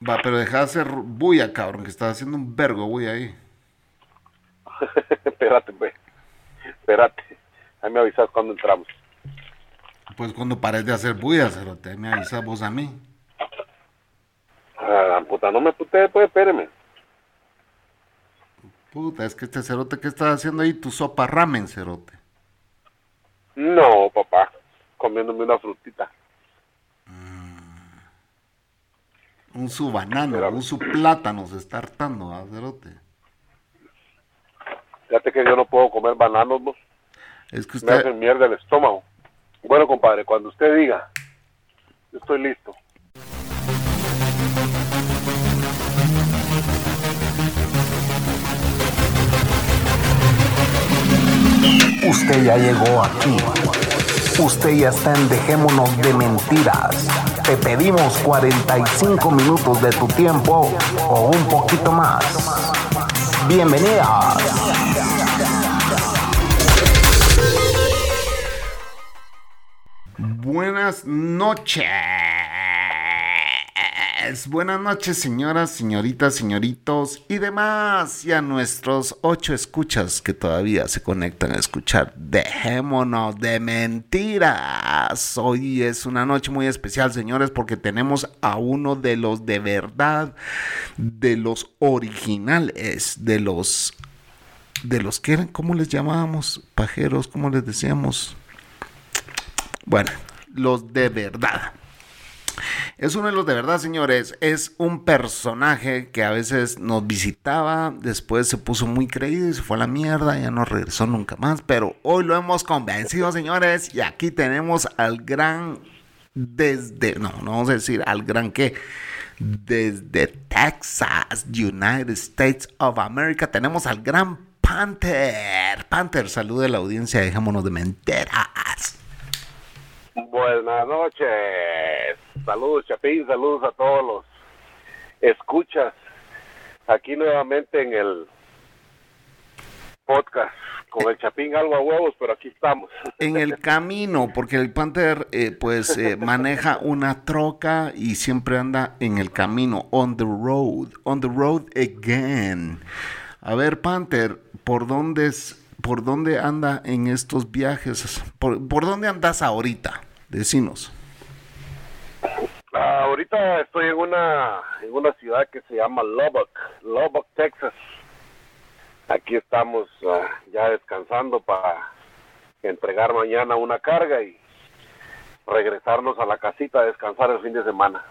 Va, pero deja de hacer bulla, cabrón, que estás haciendo un vergo bulla ahí. espérate, pues. Espérate. Ahí me avisas cuando entramos. Pues cuando pares de hacer bulla, cerote, me avisas vos a mí. Ah, puta, no me pute, pues, espéreme. Puta, es que este cerote, ¿qué estás haciendo ahí? Tu sopa ramen, cerote. No, papá. Comiéndome una frutita. Un su banano, un su plátano se está hartando, ¿ah, cerote? Fíjate que yo no puedo comer bananos, vos. Es que Me usted... hacen mierda el estómago. Bueno, compadre, cuando usted diga, yo estoy listo. Usted ya llegó aquí. Usted ya está en Dejémonos de Mentiras. Te pedimos 45 minutos de tu tiempo o un poquito más. Bienvenidas. Buenas noches. Buenas noches, señoras, señoritas, señoritos y demás. Y a nuestros ocho escuchas que todavía se conectan a escuchar. Dejémonos de mentiras. Hoy es una noche muy especial, señores, porque tenemos a uno de los de verdad, de los originales, de los. De los que eran, ¿cómo les llamábamos? Pajeros, ¿cómo les decíamos? Bueno, los de verdad. Es uno de los de verdad, señores. Es un personaje que a veces nos visitaba, después se puso muy creído y se fue a la mierda, ya no regresó nunca más. Pero hoy lo hemos convencido, señores, y aquí tenemos al gran desde, no, no vamos a decir al gran que, desde Texas, United States of America, tenemos al gran Panther. Panther, salude a la audiencia, dejémonos de mentiras. Buenas noches. Saludos, Chapín. Saludos a todos los escuchas. Aquí nuevamente en el podcast con el Chapín algo a huevos, pero aquí estamos. En el camino, porque el Panther eh, pues eh, maneja una troca y siempre anda en el camino, on the road, on the road again. A ver, Panther, ¿por dónde es, por dónde anda en estos viajes? ¿Por, por dónde andas ahorita? Decinos. Ah, ahorita estoy en una en una ciudad que se llama Lubbock, Lubbock, Texas. Aquí estamos ah, ya descansando para entregar mañana una carga y regresarnos a la casita a descansar el fin de semana.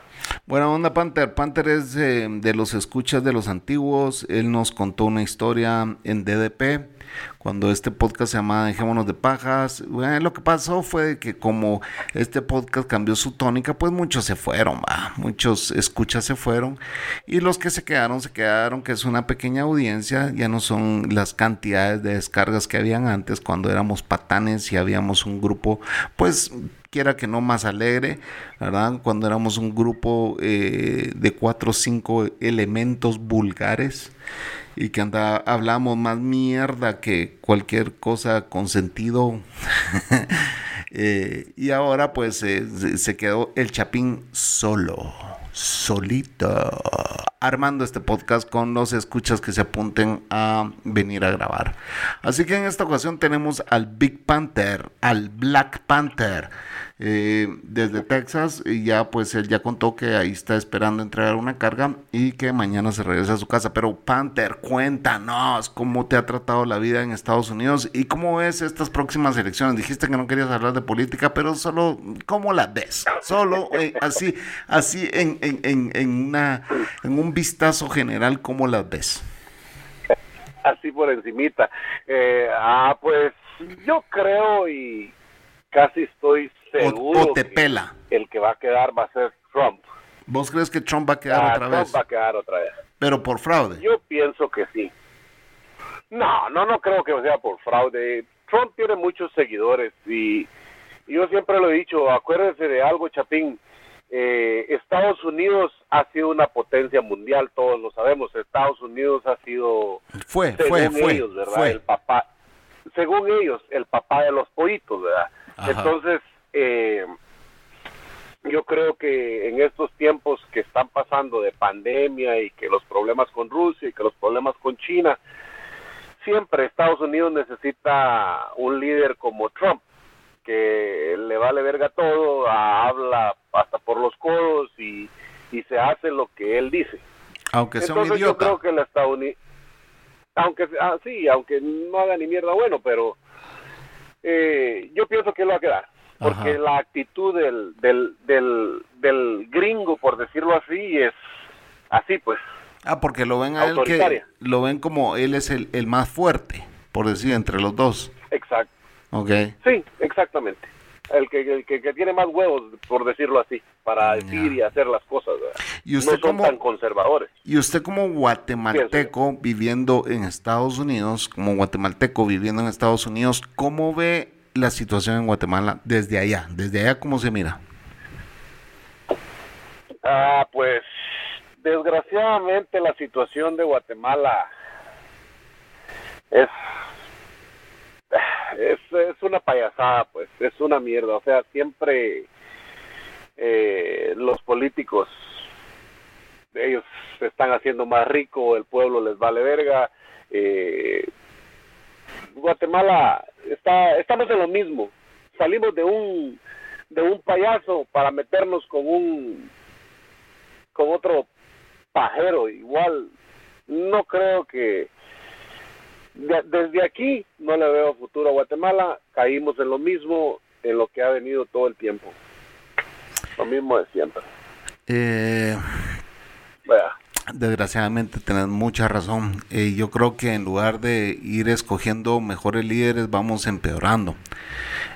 Buena onda, Panther. Panther es eh, de los escuchas de los antiguos. Él nos contó una historia en DDP cuando este podcast se llamaba Dejémonos de Pajas. Lo que pasó fue que como este podcast cambió su tónica, pues muchos se fueron, va. Muchos escuchas se fueron. Y los que se quedaron, se quedaron, que es una pequeña audiencia. Ya no son las cantidades de descargas que habían antes cuando éramos patanes y habíamos un grupo, pues quiera que no más alegre, ¿verdad? Cuando éramos un grupo eh, de cuatro o cinco elementos vulgares y que anda, hablamos más mierda que cualquier cosa con sentido. Eh, y ahora pues eh, se- se quedó el Chapín solo, solito, armando este podcast con los escuchas que se apunten a venir a grabar. Así que en esta ocasión tenemos al Big Panther, al Black Panther. eh, desde Texas y ya pues él ya contó que ahí está esperando entregar una carga y que mañana se regresa a su casa. Pero Panther, cuéntanos cómo te ha tratado la vida en Estados Unidos y cómo ves estas próximas elecciones. Dijiste que no querías hablar de política, pero solo cómo la ves. Solo eh, así, así en, en, en, en una, en un vistazo general, ¿cómo las ves? Así por encimita. Eh, ah, pues yo creo y casi estoy seguro o te que pela. el que va a quedar va a ser Trump. ¿Vos crees que Trump va a quedar Ah, otra Trump vez? va a quedar otra vez. Pero por fraude. Yo pienso que sí. No, no, no creo que sea por fraude. Trump tiene muchos seguidores y, y yo siempre lo he dicho, acuérdese de algo, Chapín. Eh, Estados Unidos ha sido una potencia mundial, todos lo sabemos. Estados Unidos ha sido, Fue, según fue, fue. ellos, ¿verdad? fue. El papá, según ellos, el papá de los pollitos, ¿verdad? Ajá. Entonces, eh, yo creo que en estos tiempos que están pasando de pandemia y que los problemas con Rusia y que los problemas con China, siempre Estados Unidos necesita un líder como Trump, que le vale verga todo, habla hasta por los codos y, y se hace lo que él dice. Aunque sea un idiota. Yo creo que el estadounidense, aunque ah, sí, aunque no haga ni mierda bueno, pero eh, yo pienso que él va a quedar. Porque la actitud del, del, del, del gringo, por decirlo así, es así, pues. Ah, porque lo ven a él que lo ven como él es el, el más fuerte, por decir, entre los dos. Exacto. Ok. Sí, exactamente. El que, el que, tiene más huevos, por decirlo así, para decir y hacer las cosas. ¿Y usted no son como, tan conservadores. Y usted como guatemalteco viviendo en Estados Unidos, como guatemalteco viviendo en Estados Unidos, ¿cómo ve la situación en Guatemala desde allá? Desde allá, ¿cómo se mira? Ah, pues desgraciadamente la situación de Guatemala es, es, es una payasada, pues, es una mierda. O sea, siempre eh, los políticos, ellos se están haciendo más ricos, el pueblo les vale verga. Eh, Guatemala está, estamos en lo mismo. Salimos de un de un payaso para meternos con un con otro pajero, igual no creo que desde aquí no le veo futuro a Guatemala, caímos en lo mismo, en lo que ha venido todo el tiempo. Lo mismo de siempre. Eh, desgraciadamente tenés mucha razón. Eh, yo creo que en lugar de ir escogiendo mejores líderes, vamos empeorando.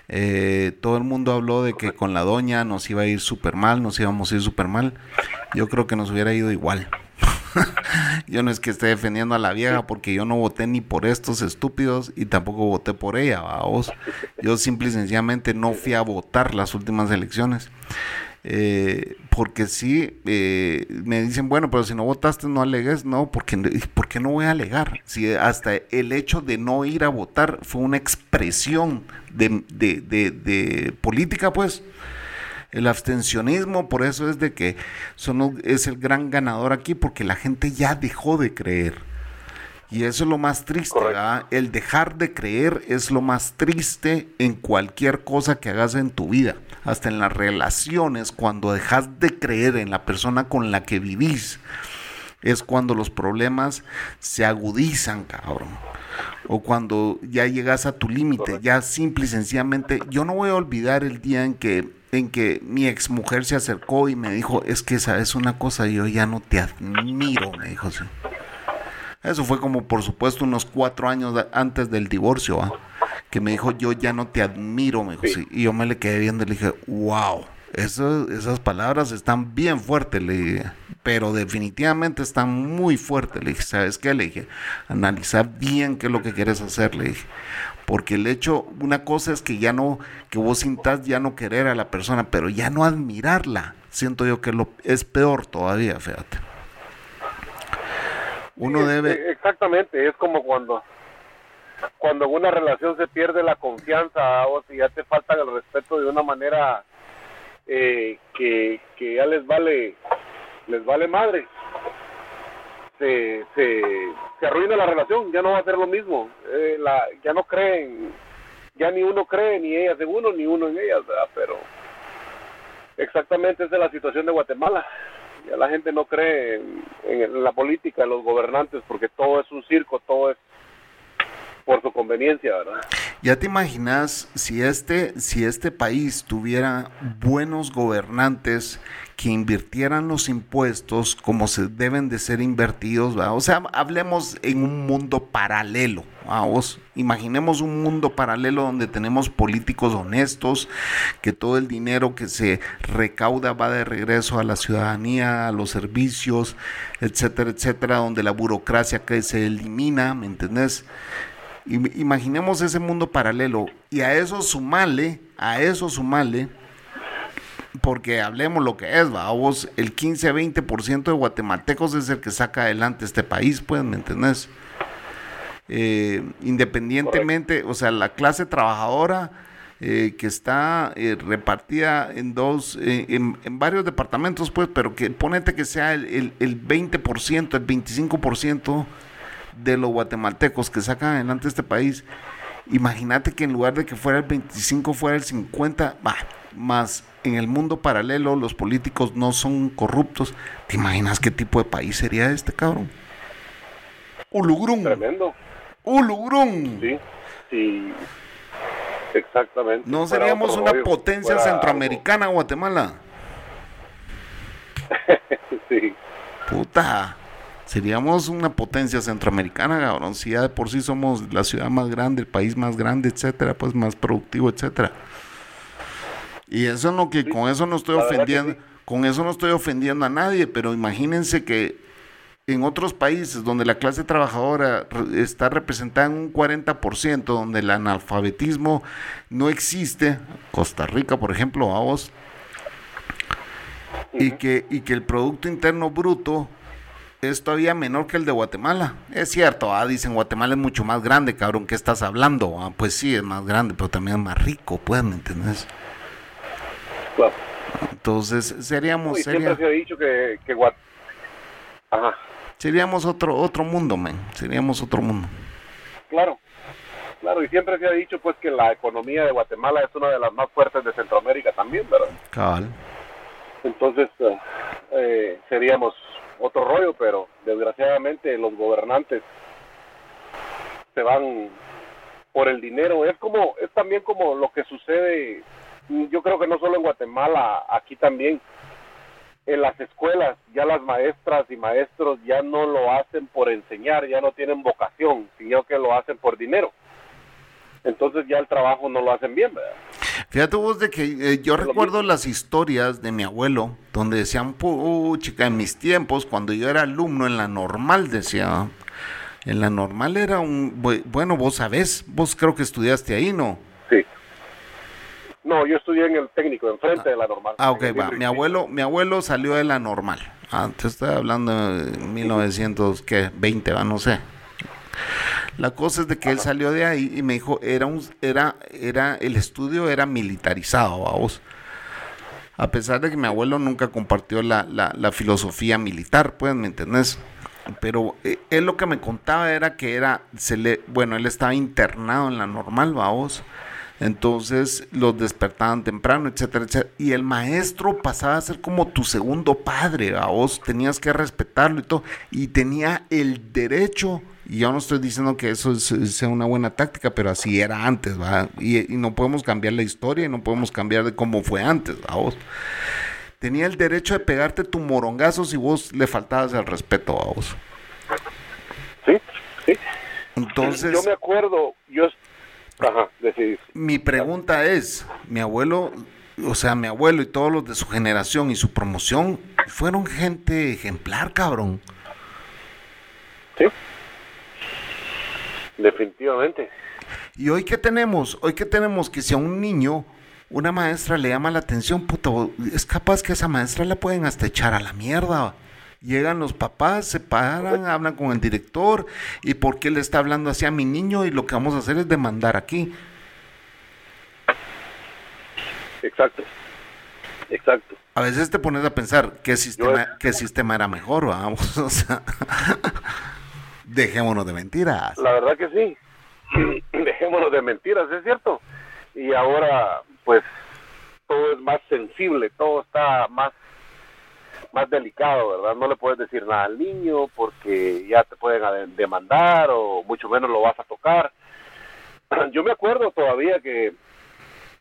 Eh, todo el mundo habló de que con la doña nos iba a ir súper mal, nos íbamos a ir súper mal. Yo creo que nos hubiera ido igual. yo no es que esté defendiendo a la vieja porque yo no voté ni por estos estúpidos y tampoco voté por ella, vos. Yo simple y sencillamente no fui a votar las últimas elecciones. Eh, porque sí, eh, me dicen, bueno, pero si no votaste, no alegues. No, porque, ¿por qué no voy a alegar? Si hasta el hecho de no ir a votar fue una expresión de, de, de, política, pues. El abstencionismo, por eso es de que son, es el gran ganador aquí, porque la gente ya dejó de creer. Y eso es lo más triste, ¿verdad? El dejar de creer es lo más triste en cualquier cosa que hagas en tu vida hasta en las relaciones, cuando dejas de creer en la persona con la que vivís, es cuando los problemas se agudizan, cabrón. O cuando ya llegas a tu límite, ya simple y sencillamente, yo no voy a olvidar el día en que en que mi ex mujer se acercó y me dijo, es que sabes una cosa, yo ya no te admiro, me dijo así. Eso fue como por supuesto unos cuatro años antes del divorcio, que me dijo, yo ya no te admiro, me dijo, y yo me le quedé viendo y le dije, wow, eso, esas palabras están bien fuertes, le dije, pero definitivamente están muy fuertes, le dije, ¿sabes qué? Le dije, analiza bien qué es lo que quieres hacer, le dije, porque el hecho, una cosa es que ya no, que vos sintas ya no querer a la persona, pero ya no admirarla, siento yo que lo, es peor todavía, fíjate. Uno debe... Exactamente, es como cuando cuando en una relación se pierde la confianza o si ya te falta el respeto de una manera eh, que, que ya les vale les vale madre se, se, se arruina la relación ya no va a ser lo mismo eh, la, ya no creen ya ni uno cree ni ellas en uno ni uno en ellas pero exactamente esa es la situación de Guatemala ya la gente no cree en, en la política en los gobernantes porque todo es un circo todo es por su conveniencia, ¿verdad? Ya te imaginas si este, si este país tuviera buenos gobernantes que invirtieran los impuestos como se deben de ser invertidos, o sea, hablemos en un mundo paralelo, imaginemos un mundo paralelo donde tenemos políticos honestos, que todo el dinero que se recauda va de regreso a la ciudadanía, a los servicios, etcétera, etcétera, donde la burocracia que se elimina, ¿me entendés? Imaginemos ese mundo paralelo y a eso sumarle, a eso sumarle, porque hablemos lo que es, va, vos el 15-20% de guatemaltecos es el que saca adelante este país, pues, ¿me entendés? Eh, independientemente, o sea, la clase trabajadora eh, que está eh, repartida en dos, eh, en, varios departamentos, pues, pero que ponete que sea el, el, el 20%, el 25% de los guatemaltecos que sacan adelante este país. Imagínate que en lugar de que fuera el 25, fuera el 50, bah, más en el mundo paralelo los políticos no son corruptos. ¿Te imaginas qué tipo de país sería este, cabrón? Ulugrum. Tremendo. Ulugrum. Sí, sí. Exactamente. No seríamos una rollo, potencia centroamericana, algo. Guatemala. sí. Puta. Seríamos una potencia centroamericana, cabrón. Si ya de por sí somos la ciudad más grande, el país más grande, etcétera, pues más productivo, etcétera. Y eso no que sí. con eso no estoy ofendiendo, sí. con eso no estoy ofendiendo a nadie, pero imagínense que en otros países donde la clase trabajadora está representada en un 40%, donde el analfabetismo no existe, Costa Rica, por ejemplo, a vos, y, que, y que el Producto Interno Bruto es todavía menor que el de Guatemala. Es cierto, ah, dicen Guatemala es mucho más grande, cabrón, ¿qué estás hablando? Ah, pues sí, es más grande, pero también es más rico, pues, ¿me entiendes? Claro. Entonces, seríamos... Uy, sería... Siempre se ha dicho que, que. Ajá. Seríamos otro, otro mundo, men. Seríamos otro mundo. Claro. Claro, y siempre se ha dicho pues que la economía de Guatemala es una de las más fuertes de Centroamérica también, ¿verdad? Cabal. Entonces, uh, eh, seríamos otro rollo, pero desgraciadamente los gobernantes se van por el dinero. Es como, es también como lo que sucede, yo creo que no solo en Guatemala, aquí también. En las escuelas ya las maestras y maestros ya no lo hacen por enseñar, ya no tienen vocación, sino que lo hacen por dinero. Entonces ya el trabajo no lo hacen bien, ¿verdad? Fíjate vos de que eh, yo recuerdo las historias de mi abuelo, donde decían, chica, en mis tiempos, cuando yo era alumno en la normal, decía, en la normal era un, bueno, vos sabés, vos creo que estudiaste ahí, ¿no? No, yo estudié en el técnico, enfrente ah, de la normal. Ah, ok, va. Mi abuelo, mi abuelo salió de la normal. Antes ah, estoy hablando de 1920, va, no sé. La cosa es de que él salió de ahí y me dijo, era un, era, era, el estudio era militarizado, vamos. A pesar de que mi abuelo nunca compartió la, la, la filosofía militar, pues, ¿me entendés? Pero eh, él lo que me contaba era que era, se le, bueno, él estaba internado en la normal, vamos. Entonces los despertaban temprano, etcétera, etcétera. Y el maestro pasaba a ser como tu segundo padre, a vos tenías que respetarlo y todo. Y tenía el derecho y yo no estoy diciendo que eso sea una buena táctica, pero así era antes, ¿va? Y, y, no podemos cambiar la historia y no podemos cambiar de cómo fue antes, ¿va? Vos? Tenía el derecho de pegarte tu morongazo si vos le faltabas el respeto a vos. Sí, sí. Entonces... Yo me acuerdo, yo... Ajá. Mi pregunta es, mi abuelo, o sea, mi abuelo y todos los de su generación y su promoción, fueron gente ejemplar, cabrón. Sí. Definitivamente. ¿Y hoy qué tenemos? Hoy qué tenemos que si a un niño una maestra le llama la atención, puta, es capaz que esa maestra la pueden hasta echar a la mierda. Llegan los papás, se paran, hablan con el director y por qué le está hablando así a mi niño y lo que vamos a hacer es demandar aquí. Exacto. Exacto. A veces te pones a pensar qué sistema, qué sistema era mejor, vamos, o sea, dejémonos de mentiras. La verdad que sí, dejémonos de mentiras, es cierto. Y ahora, pues, todo es más sensible, todo está más más delicado, ¿verdad? No le puedes decir nada al niño porque ya te pueden demandar o mucho menos lo vas a tocar. Yo me acuerdo todavía que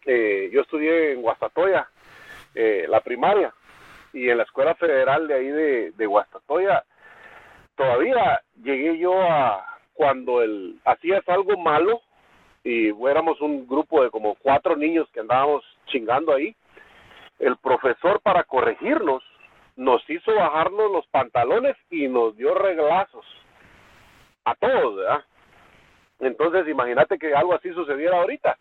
eh, yo estudié en Guastatoya, eh, la primaria, y en la escuela federal de ahí de, de Guastatoya, todavía llegué yo a cuando el hacías algo malo y éramos un grupo de como cuatro niños que andábamos chingando ahí, el profesor para corregirnos nos hizo bajarnos los pantalones y nos dio reglazos a todos, ¿verdad? Entonces, imagínate que algo así sucediera ahorita.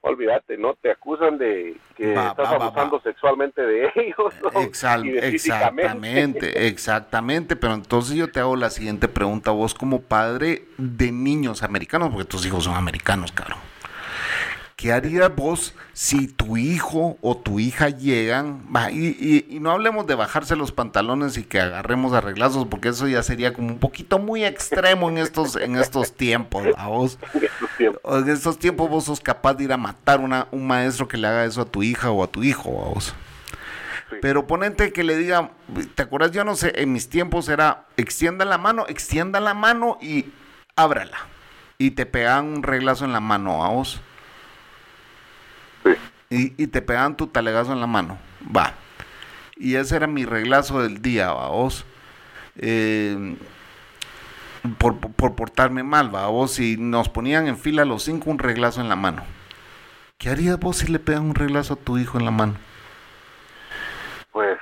Olvídate, ¿no? Te acusan de que va, estás va, abusando va, sexualmente de ellos. ¿no? Exal de exactamente, exactamente. Pero entonces yo te hago la siguiente pregunta, vos como padre de niños americanos, porque tus hijos son americanos, cabrón. ¿Qué harías vos si tu hijo o tu hija llegan? y, y- y no hablemos de bajarse los pantalones y que agarremos arreglazos, porque eso ya sería como un poquito muy extremo en estos, en estos tiempos, a vos. en estos tiempos. Vos sos capaz de ir a matar una, un maestro que le haga eso a tu hija o a tu hijo, a vos. Pero ponente que le diga, ¿te acuerdas? Yo no sé, en mis tiempos era extienda la mano, extienda la mano y ábrala. Y te pegaban un reglazo en la mano a vos. Y, y te pegaban tu talegazo en la mano. Va. Y ese era mi reglazo del día, va vos. Eh, por, por- por portarme mal, va vos. Si nos ponían en fila los cinco un reglazo en la mano. ¿Qué harías vos si le pegan un reglazo a tu hijo en la mano? Pues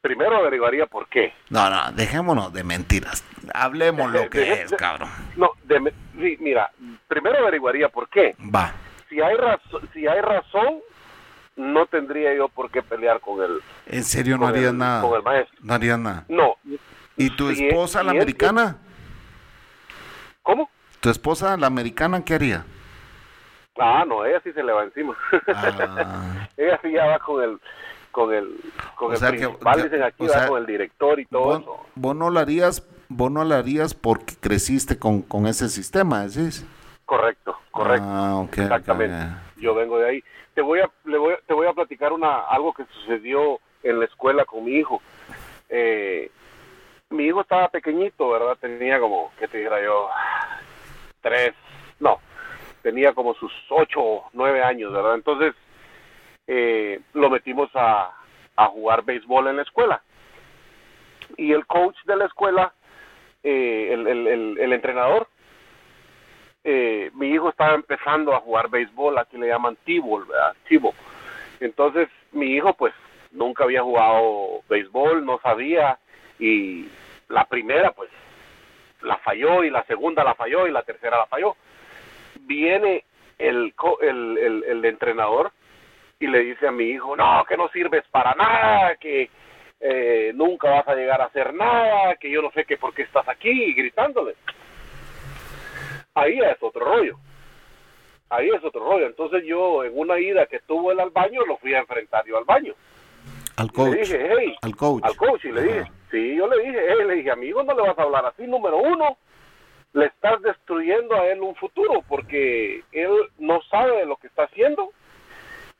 primero averiguaría por qué. No, no, dejémonos de mentiras. Hablemos lo que es, de- cabrón. No, sí, mira, primero averiguaría por qué. Va. Si hay razón, si hay razón, no tendría yo por qué pelear con el En serio, no harías el- nada. con el maestro. No harías nada. No. ¿Y tu Si es- esposa, la si es- americana? ¿Cómo? ¿Tu esposa, la americana, qué haría? Ah, no, ella sí se le va encima. Ah, ella sí ya va con el con el con O el sea principal, que- dicen aquí, va sea, con el director y todo vos, eso. vos no lo harías, vos no lo harías porque creciste con, con ese sistema, ¿decís? Correcto, correcto. Ah, Exactamente. Yo vengo de ahí. Te voy a le voy, te voy a platicar una algo que sucedió en la escuela con mi hijo. Eh, mi hijo estaba pequeñito, ¿verdad? Tenía como, ¿qué te dijera yo? Tres, no, tenía como sus ocho o nueve años, ¿verdad? Entonces, eh, lo metimos a, a jugar béisbol en la escuela. Y el coach de la escuela, eh, el, el, el, el entrenador, eh, mi hijo estaba empezando a jugar béisbol, aquí le llaman T-ball, ¿verdad? T-ball. Entonces, mi hijo, pues, nunca había jugado béisbol, no sabía, y la primera, pues, la falló, y la segunda la falló, y la tercera la falló. Viene el, el, el, el entrenador y le dice a mi hijo, no, que no sirves para nada, que eh, nunca vas a llegar a hacer nada, que yo no sé qué por qué estás aquí, gritándole ahí es otro rollo. Ahí es otro rollo. Entonces yo en una ida que tuvo él al baño, lo fui a enfrentar yo al baño. Al coach. Le dije, hey, Al coach. al coach, y le dije, Ajá. sí, yo le dije, hey, le dije, amigo, no le vas a hablar así, número uno, le estás destruyendo a él un futuro, porque él no sabe de lo que está haciendo,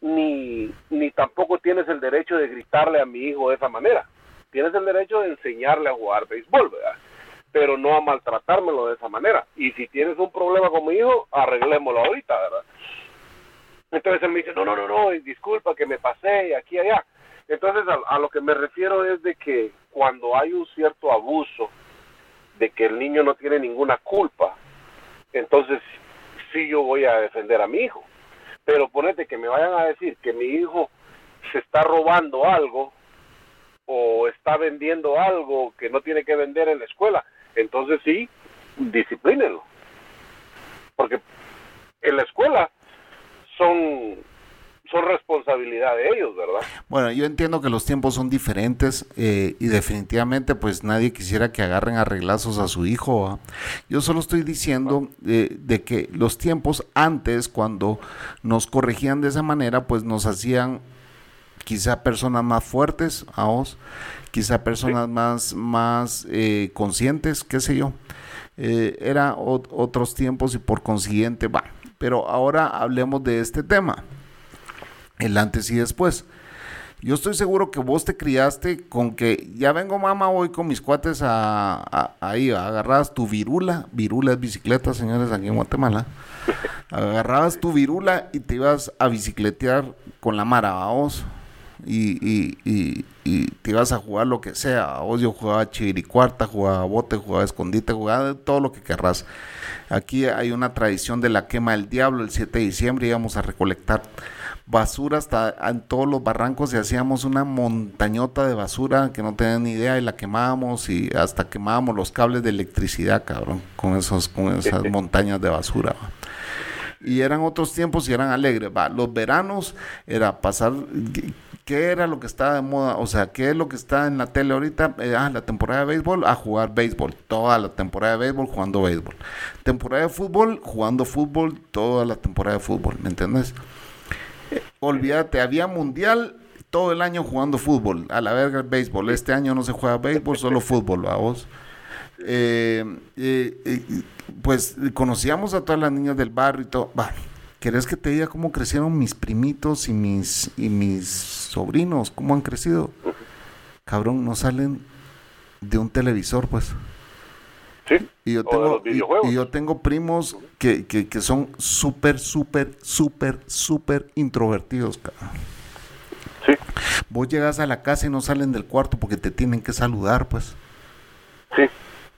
ni, ni tampoco tienes el derecho de gritarle a mi hijo de esa manera. Tienes el derecho de enseñarle a jugar béisbol, ¿verdad? Pero no a maltratármelo de esa manera. Y si tienes un problema con mi hijo, arreglémoslo ahorita, ¿verdad? Entonces él me dice, no, no, no, no, disculpa que me pasé y aquí y allá. Entonces a, a lo que me refiero es de que cuando hay un cierto abuso, de que el niño no tiene ninguna culpa, entonces sí yo voy a defender a mi hijo. Pero ponete que me vayan a decir que mi hijo se está robando algo o está vendiendo algo que no tiene que vender en la escuela, entonces sí, disciplínenlo. Porque en la escuela son, son responsabilidad de ellos, ¿verdad? Bueno, yo entiendo que los tiempos son diferentes eh, y definitivamente pues nadie quisiera que agarren arreglazos a su hijo. ¿va? Yo solo estoy diciendo eh, de que los tiempos antes cuando nos corregían de esa manera pues nos hacían quizá personas más fuertes a vos, quizá personas más, más eh, conscientes, qué sé yo. Eh, era ot- otros tiempos y por consiguiente va. Pero ahora hablemos de este tema el antes y después. Yo estoy seguro que vos te criaste con que ya vengo mamá, voy con mis cuates a, a- ahí, agarrabas tu virula, virula es bicicleta, señores, aquí en Guatemala. Agarrabas tu virula y te ibas a bicicletear con la mara, ¿va vos. Y, y, y, y te ibas a jugar lo que sea. ¿va Vos yo jugaba chiricuarta, jugaba bote, jugaba escondite, jugaba todo lo que querrás. Aquí hay una tradición de la quema del diablo. El 7 de diciembre íbamos a recolectar basura hasta en todos los barrancos y hacíamos una montañota de basura que no tenían ni idea y la quemábamos y hasta quemábamos los cables de electricidad, cabrón, con esos con esas montañas de basura. va. Y eran otros tiempos y eran alegres. Va. Los veranos era pasar ¿qué era lo que estaba de moda? O sea, ¿qué es lo que está en la tele ahorita? Eh, ah, la temporada de béisbol, a jugar béisbol. Toda la temporada de béisbol jugando béisbol. Temporada de fútbol, jugando fútbol, toda la temporada de fútbol, ¿me entiendes? Eh, olvídate, había mundial todo el año jugando fútbol. A la verga el béisbol. Este año no se juega béisbol, solo fútbol, vamos. Eh, pues conocíamos a todas las niñas del barrio y todo. Va, ¿querés que te diga cómo crecieron mis primitos y mis, y mis sobrinos? ¿Cómo han crecido? Cabrón, no salen de un televisor, pues. Sí. Y yo tengo, y, yo tengo primos que, que, que son súper, súper, súper, súper introvertidos, cabrón. Sí. Vos llegas a la casa y no salen del cuarto porque te tienen que saludar, pues. Sí.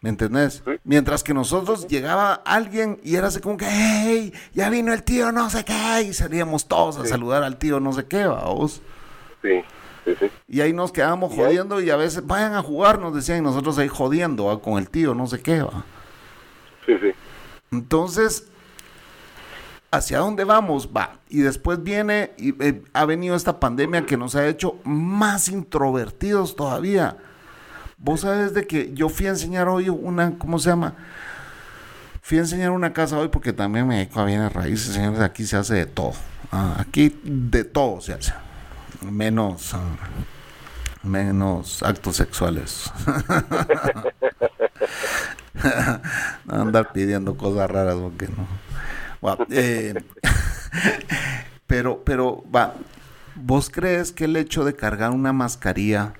¿Me entendés? Mientras que nosotros llegaba alguien y era así como que, hey, ya vino el tío no sé qué, y salíamos todos a saludar al tío no sé qué, vamos. Sí, sí, sí. Y ahí nos quedábamos jodiendo y a veces vayan a jugar, nos decían, y nosotros ahí jodiendo con el tío no sé qué, va. Sí, sí. Entonces, ¿hacia dónde vamos? Va. Y después viene, y eh, ha venido esta pandemia que nos ha hecho más introvertidos todavía Vos sabes de que yo fui a enseñar hoy una, ¿cómo se llama? Fui a enseñar una casa hoy porque también me dedico a bienes raíces, señores. Aquí se hace de todo. Ah, aquí de todo se hace. Menos, ah, menos actos sexuales. andar pidiendo cosas raras porque no. Eh, pero, pero, va. ¿Vos crees que el hecho de cargar una mascarilla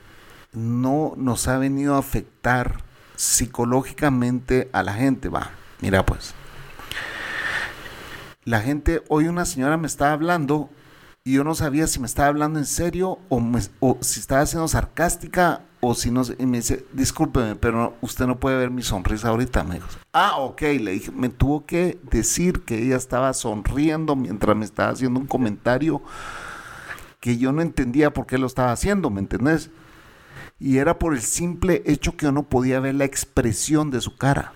no nos ha venido a afectar psicológicamente a la gente. Va, mira pues. La gente, hoy una señora me estaba hablando y yo no sabía si me estaba hablando en serio o, si estaba siendo sarcástica o si no. Y me dice, discúlpeme, pero usted no puede ver mi sonrisa ahorita, me dijo. Ah, ok, le dije, me tuvo que decir que ella estaba sonriendo mientras me estaba haciendo un comentario que yo no entendía por qué lo estaba haciendo, ¿me entendés? Y era por el simple hecho que uno podía ver la expresión de su cara.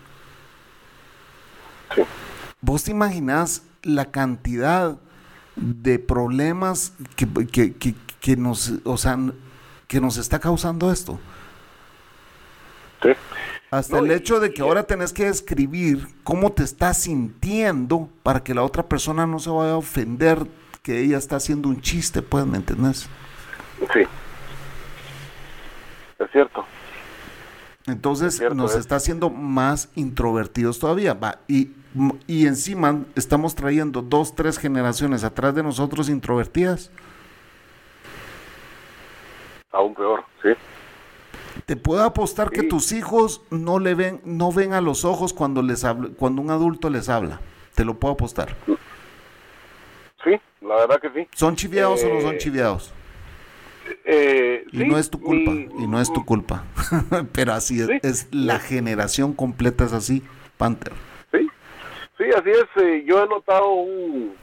¿Vos te imaginás la cantidad de problemas que, nos, o sea, que nos está causando esto? Sí. Hasta el hecho de que ahora tenés que escribir cómo te estás sintiendo para que la otra persona no se vaya a ofender que ella está haciendo un chiste, pues, ¿me entendés? Sí es cierto. Entonces nos está haciendo más introvertidos todavía. Va, y, y encima estamos trayendo dos, tres generaciones atrás de nosotros introvertidas. Aún peor, sí. Te puedo apostar que tus hijos no le ven, no ven a los ojos cuando les habla, cuando un adulto les habla. Te lo puedo apostar. Sí, la verdad que sí. ¿Son chiviados o no son eh, chiviados? Eh, y no es tu culpa, y, no es tu culpa. Pero así es, es, la generación completa es así, Panther. Sí, sí, así es. Eh, yo he notado un,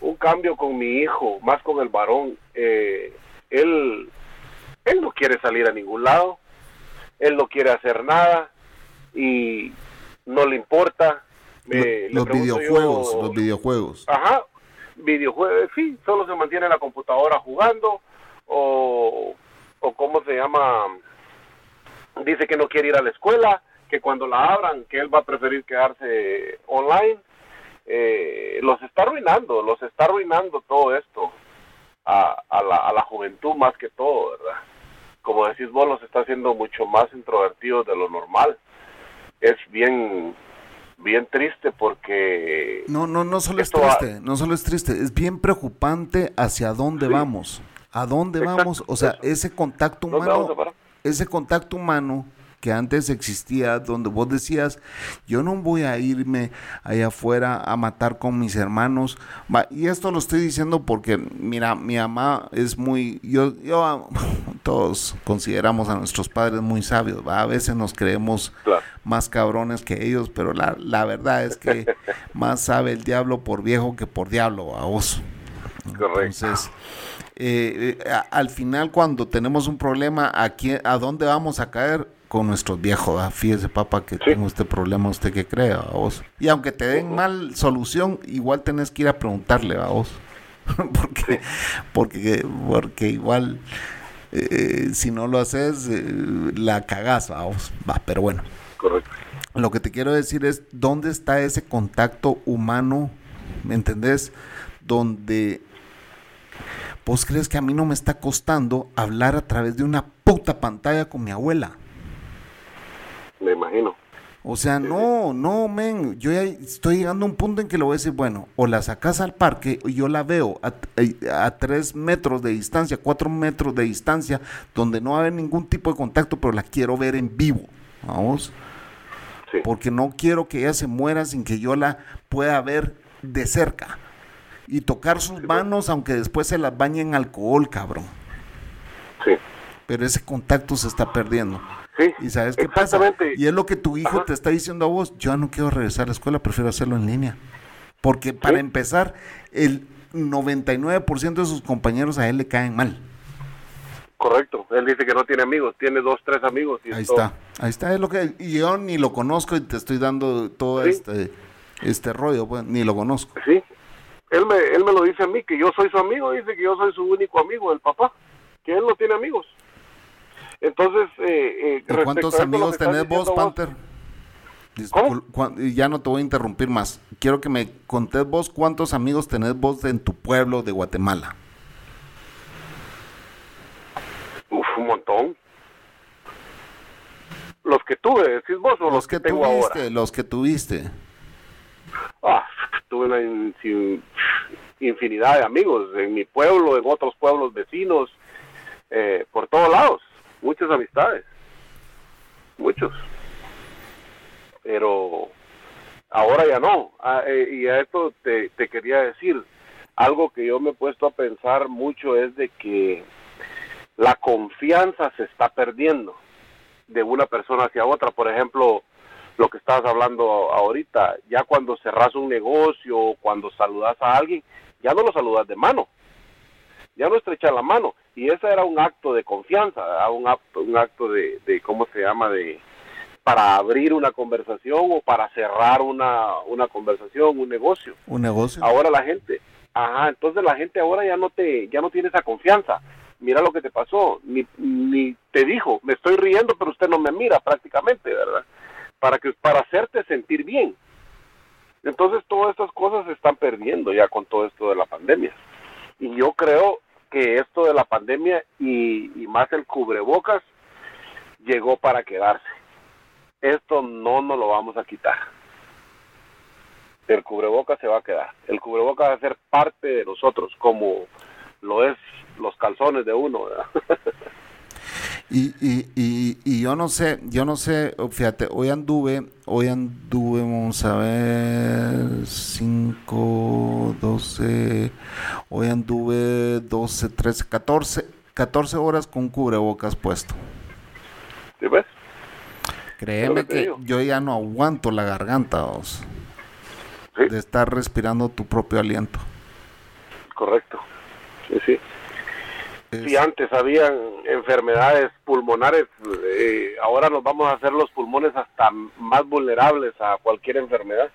un cambio con mi hijo, más con el varón. Eh, él, él no quiere salir a ningún lado, él no quiere hacer nada y no le importa. los videojuegos, los videojuegos. Ajá, videojuegos, sí, solo se mantiene en la computadora jugando o, o cómo se llama, dice que no quiere ir a la escuela, que cuando la abran, que él va a preferir quedarse online. Eh, los está arruinando, los está arruinando todo esto a, a, la, a la juventud más que todo, ¿verdad? Como decís vos, los está haciendo mucho más introvertidos de lo normal. Es bien, bien triste porque... No, no, no solo es triste, no solo es triste, es bien preocupante hacia dónde vamos. ¿A dónde vamos? O sea, ese contacto humano, ese contacto humano que antes existía, donde vos decías, yo no voy a irme allá afuera a matar con mis hermanos. Y esto lo estoy diciendo porque, mira, mi mamá es muy, yo, yo, todos consideramos a nuestros padres muy sabios, ¿va? a veces nos creemos más cabrones que ellos, pero la, la verdad es que más sabe el diablo por viejo que por diablo, a vos. Entonces, eh, eh al final cuando tenemos un problema, ¿a, ¿a dónde vamos a caer? Con nuestros viejos, fíjese papá que tengo este problema, ¿usted qué cree? vos? Y aunque te den mal solución, igual tenés que ir a preguntarle a vos. porque, porque, porque igual eh, si no lo haces, eh, la cagás, vamos. Va, pero bueno. Correcto. Lo que te quiero decir es, ¿dónde está ese contacto humano? ¿Me entendés? Donde vos crees que a mí no me está costando hablar a través de una puta pantalla con mi abuela. Me imagino. O sea, no, no, men, yo ya estoy llegando a un punto en que lo voy a decir, bueno, o la sacas al parque, y yo la veo a, a, tres metros de distancia, cuatro metros de distancia, donde no va a haber ningún tipo de contacto, pero la quiero ver en vivo, vamos. Porque no quiero que ella se muera sin que yo la pueda ver de cerca. Y tocar sus manos, aunque después se las bañe en alcohol, cabrón. Sí. Pero ese contacto se está perdiendo. ¿Y sabes qué pasa? Y es lo que tu hijo te está diciendo a vos, yo no quiero regresar a la escuela, prefiero hacerlo en línea. Porque para empezar, el 99% de sus compañeros a él le caen mal. Correcto, él dice que no tiene amigos, tiene dos, tres amigos. ahí está, ahí está, es lo que y yo ni lo conozco y te estoy dando todo este este rollo, pues ni lo conozco. Sí, él me, él me lo dice a mí, que yo soy su amigo, dice que yo soy su único amigo, el papá, que él no tiene amigos. Entonces, eh, eh ¿cuántos amigos tenés vos, Panther? Ya no te voy a interrumpir más. Quiero que me contés vos cuántos amigos tenés vos en tu pueblo de Guatemala. Uf, un montón. Los que tuve, decís vos, o los, que, tuviste, Los que tuviste. Ah, tuve una infinidad de amigos en mi pueblo, en otros pueblos vecinos, eh, por todos lados muchas amistades, muchos. Pero ahora ya no. Ah, eh, y a esto te, te quería decir, algo que yo me he puesto a pensar mucho es de que la confianza se está perdiendo de una persona hacia otra. Por ejemplo, lo que estabas hablando ahorita, ya cuando cerras un negocio, cuando saludas a alguien, ya no lo saludas de mano, ya no estrechas la mano, y ese era un acto de confianza, un acto, un acto de, de, ¿cómo se llama?, de para abrir una conversación o para cerrar una, una conversación, un negocio. Un negocio. Ahora la gente, ajá, entonces la gente ahora ya no te, ya no tiene esa confianza. Mira lo que te pasó, ni, ni te dijo, me estoy riendo, pero usted no me mira prácticamente, ¿verdad? Para que, para hacerte sentir bien. Entonces todas estas cosas se están perdiendo ya con todo esto de la pandemia. Y yo creo que esto de la pandemia y, más el cubrebocas llegó para quedarse. Esto no nos lo vamos a quitar. El cubrebocas se va a quedar. El cubrebocas va a ser parte de nosotros, como lo es los calzones de uno. Y, y, y, y, yo no sé, yo no sé, fíjate, hoy anduve, hoy anduve, vamos a ver, 5, 12, hoy anduve 12, 13, 14, 14 horas con cubrebocas puesto. ¿Sí ves? Créeme que yo ya no aguanto la garganta, vos, de estar respirando tu propio aliento. Correcto, sí, sí. Si antes habían enfermedades pulmonares, eh, ahora nos vamos a hacer los pulmones hasta más vulnerables a cualquier enfermedad.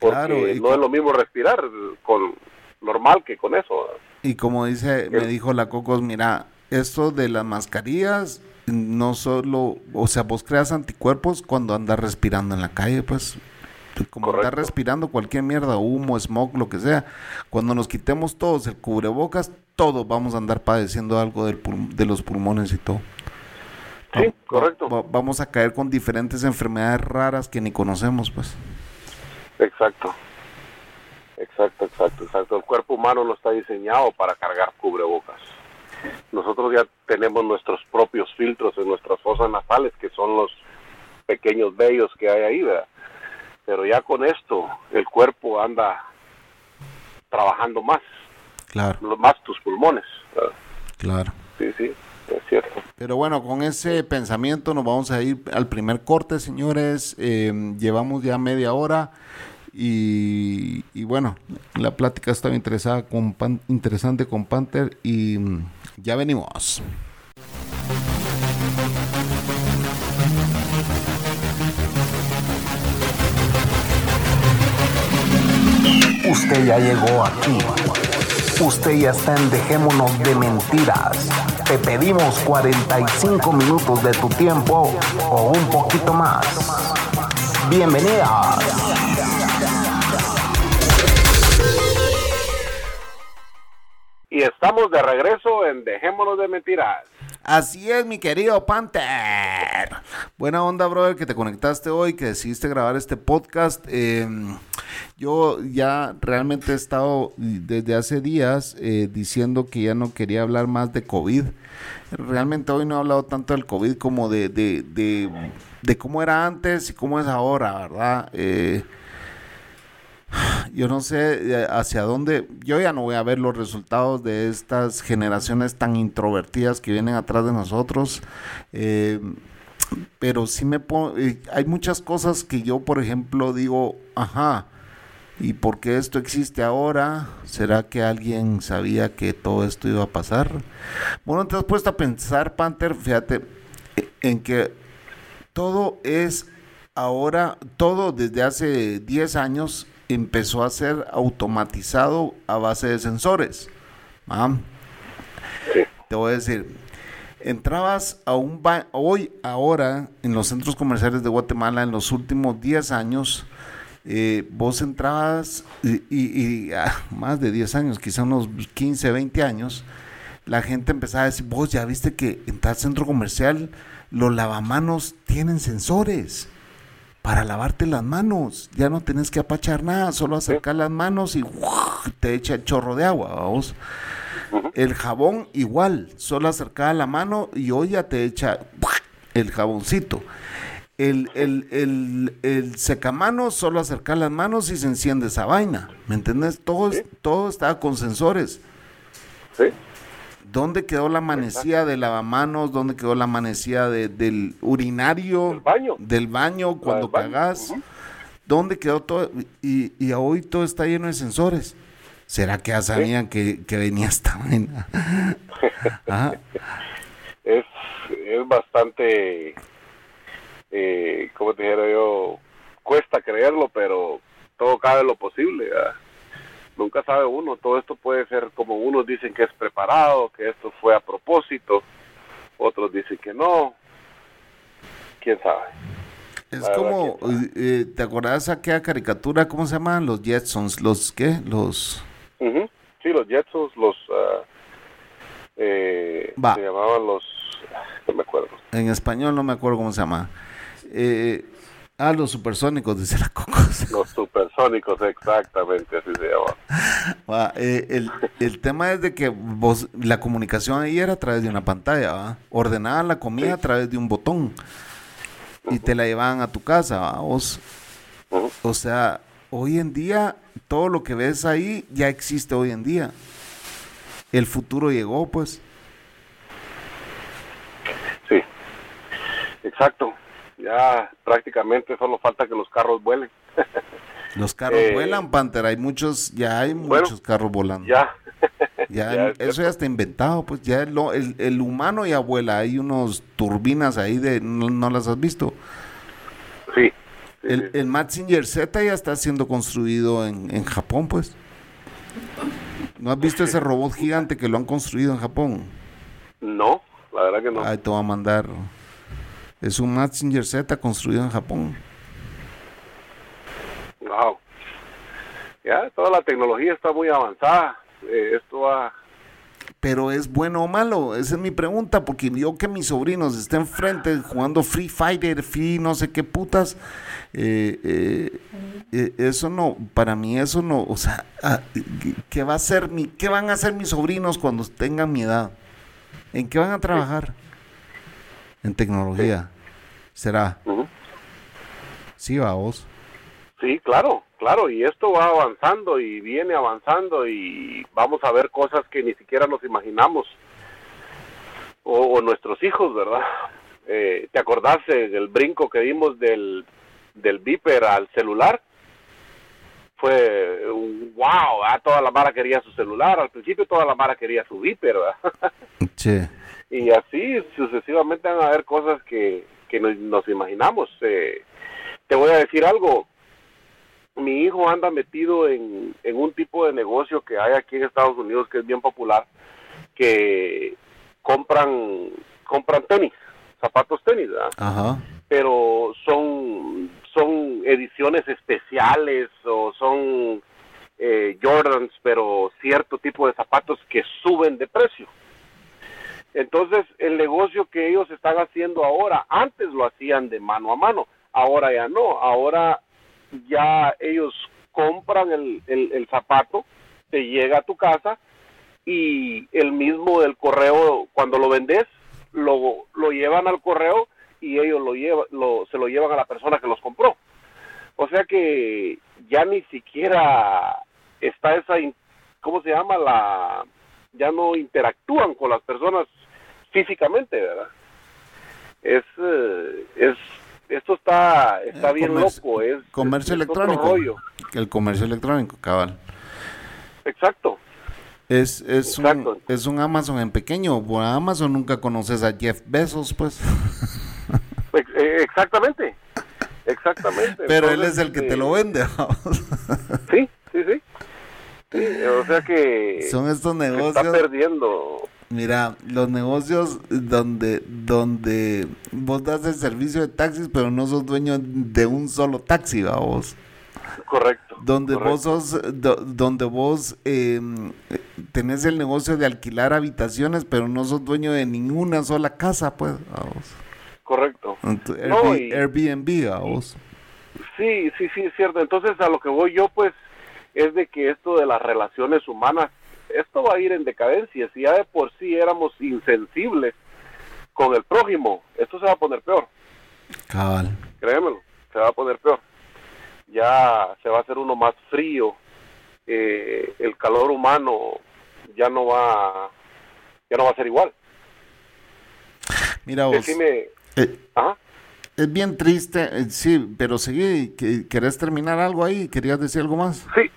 Porque no es lo mismo respirar con normal que con eso. Y como dice, me dijo la Cocos, mira, esto de las mascarillas no solo, o sea, vos creas anticuerpos cuando andas respirando en la calle, pues como estar respirando cualquier mierda, humo, smog, lo que sea. Cuando nos quitemos todos el cubrebocas, todos vamos a andar padeciendo algo del de los pulmones y todo. Sí, correcto. vamos a caer con diferentes enfermedades raras que ni conocemos, pues. Exacto. Exacto, exacto, exacto. El cuerpo humano no está diseñado para cargar cubrebocas. Nosotros ya tenemos nuestros propios filtros en nuestras fosas nasales, que son los pequeños vellos que hay ahí, ¿verdad? pero ya con esto el cuerpo anda trabajando más. Claro. Más tus pulmones. Claro. Sí, sí, es cierto. Pero bueno, con ese pensamiento nos vamos a ir al primer corte, señores. Eh, llevamos ya media hora. Y, y, bueno, la plática estaba interesada con interesante con Panther y mm, ya venimos. Usted ya llegó aquí. Usted ya está en Dejémonos de Mentiras. Te pedimos 45 minutos de tu tiempo o un poquito más. Bienvenidas. Y estamos de regreso en Dejémonos de Mentiras. Así es, mi querido Panther. Buena onda, brother, que te conectaste hoy, que decidiste grabar este podcast. Eh, yo ya realmente he estado desde hace días eh, diciendo que ya no quería hablar más de COVID. Realmente hoy no he hablado tanto del COVID como de, de, de, de cómo era antes y cómo es ahora, ¿verdad? Eh, yo no sé eh, hacia dónde, yo ya no voy a ver los resultados de estas generaciones tan introvertidas que vienen atrás de nosotros, eh, pero sí me pongo, eh, hay muchas cosas que yo, por ejemplo, digo, ajá, ¿y por qué esto existe ahora? ¿Será que alguien sabía que todo esto iba a pasar? Bueno, te has puesto a pensar, Panther, fíjate, en que todo es ahora, todo desde hace 10 años empezó a ser automatizado a base de sensores. ¿ah? Te voy a decir, entrabas a un ba hoy, ahora, en los centros comerciales de Guatemala, en los últimos 10 años, eh, vos entrabas y, y, y ah, más de 10 años, quizá unos 15, 20 años, la gente empezaba a decir, vos ya viste que en tal centro comercial los lavamanos tienen sensores para lavarte las manos. Ya no tenés que apachar nada, solo acercar las manos y te echa el chorro de agua, vamos. El jabón igual, solo acercar la mano y hoy ya te echa el jaboncito. El, el, el, el secamanos, solo acercar las manos y se enciende esa vaina. ¿Me entendés? Todo, Sí. todo estaba con sensores. ¿Sí? ¿Dónde quedó la manecilla de lavamanos? ¿Dónde quedó la manecilla de- del urinario? Del baño. Del baño cuando del baño, cagás. ¿Dónde quedó todo? Y, y hoy todo está lleno de sensores. ¿Será que ya sabían que, que venía esta vaina? Ajá. es, es bastante, eh, como te dijera yo, cuesta creerlo, pero todo cabe lo posible. ¿verdad? Nunca sabe uno, todo esto puede ser como unos dicen que es preparado, que esto fue a propósito, otros dicen que no, quién sabe. Es verdad, como, quién eh, ¿te acordás aquella caricatura? ¿Cómo se llaman? Los Jetsons, los qué? Los... Sí, los Jetsons, los, ah, eh, se llamaban los, no me acuerdo. En español no me acuerdo cómo se llama. Eh, ah, los supersónicos, dice la Cocos. Los supersónicos, exactamente, así se llamaban. Va, eh, el, el tema es de que vos, la comunicación ahí era a través de una pantalla, ¿va? Ordenaban la comida a través de un botón y te la llevaban a tu casa, ¿va? Vos, o sea, hoy en día todo lo que ves ahí ya existe hoy en día. El futuro llegó, pues. Sí, exacto. Ya prácticamente solo falta que los carros vuelen. Los carros Eh, vuelan, Panther. Hay muchos, ya hay bueno, muchos carros volando. ya. Ya, Ya, eso ya está inventado, pues ya lo- el, el humano ya vuela. Hay unos turbinas ahí de, no, no las has visto. Sí. sí, El, sí. el Mazinger Z ya está siendo construido en, en Japón, pues. ¿No has visto ese robot gigante que lo han construido en Japón? No, la verdad que no. Ahí te voy a mandar. Es un Mazinger Z construido en Japón. Wow. Ya, toda la tecnología está muy avanzada. Eh, esto va... Pero es bueno o malo, esa es mi pregunta, porque yo que mis sobrinos estén frente jugando Free Fighter, Free no sé qué putas, eh, eh, eso no, para mí eso no, o sea, ah, ¿qué- ¿qué va a ser mi, qué van a hacer mis sobrinos cuando tengan mi edad? ¿En qué van a trabajar? En tecnología. ¿Será? Ujú. Sí, va vos. Sí, claro, claro, y esto va avanzando y viene avanzando y vamos a ver cosas que ni siquiera nos imaginamos. O, o nuestros hijos, ¿verdad? Eh, ¿Te acordás eh, del brinco que dimos del, del Viper al celular? Fue un wow, ¿verdad? toda la mara quería su celular, al principio toda la mara quería su Viper, ¿verdad? Sí. Y así sucesivamente van a haber cosas que, que nos, nos imaginamos. Eh, te voy a decir algo, mi hijo anda metido en, en un tipo de negocio que hay aquí en Estados Unidos que es bien popular, que compran compran tenis, zapatos tenis, ¿verdad? Ajá. pero son son ediciones especiales o son eh, Jordans, pero cierto tipo de zapatos que suben de precio. Entonces, el negocio que ellos están haciendo ahora, antes lo hacían de mano a mano, ahora ya no, ahora ya ellos compran el, el, zapato, te llega a tu casa y el mismo del correo, cuando lo vendes, lo, lo llevan al correo y ellos lo llevan, lo, se lo llevan a la persona que los compró. O sea que ya ni siquiera está esa, ¿cómo se llama? La, ya no interactúan con las personas físicamente, ¿verdad? Es, eh, es, esto está, está Eh, bien comercio- loco, es Comercio es otro electrónico. rollo. El comercio electrónico, cabal. Exacto. Es, es, Exacto. un, es un Amazon en pequeño. Por Amazon nunca conoces a Jeff Bezos, pues. Eh, Exactamente. Exactamente. Pero él es el que te lo vende. Sí, sí, sí. Sí, o sea que Son estos se está negocios. perdiendo. Mira, los negocios donde, donde vos das el servicio de taxis, pero no sos dueño de un solo taxi, ¿va vos. Correcto. Donde correcto. vos sos, do- donde vos eh, tenés el negocio de alquilar habitaciones, pero no sos dueño de ninguna sola casa, pues, ¿va vos. Correcto. No, Airbnb, y- Airbnb, ¿va vos. Sí, sí, sí, es cierto. Entonces a lo que voy yo, pues, es de que esto de las relaciones humanas, esto va a ir en decadencia. Si ya de por sí éramos insensibles con el prójimo, esto se va a poner peor. Cabal. créemelo, se va a poner peor. Ya se va a hacer uno más frío, eh, el calor humano ya no va, ya no va a ser igual. Mira vos, Decime, eh, ajá. es bien triste, eh, sí, pero seguí, que- ¿querés terminar algo ahí? ¿Querías decir algo más? Sí,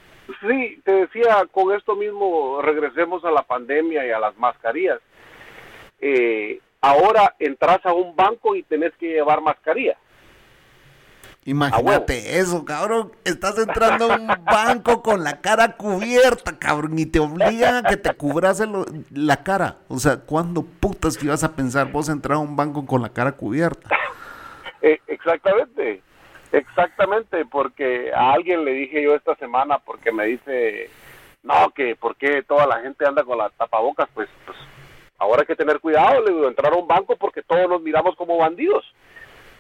sí, te decía, con esto mismo regresemos a la pandemia y a las mascarillas. Eh, ahora entras a un banco y tenés que llevar mascarilla. Imagínate eso, cabrón. Estás entrando a un banco con la cara cubierta, cabrón, y te obligan a que te cubras el- la cara. O sea, ¿cuándo putas que ibas a pensar vos entrar a un banco con la cara cubierta? Eh, exactamente, exactamente, porque a alguien le dije yo esta semana, porque me dice, no, que por qué toda la gente anda con las tapabocas, pues, pues ahora hay que tener cuidado, le digo, entrar a un banco porque todos nos miramos como bandidos.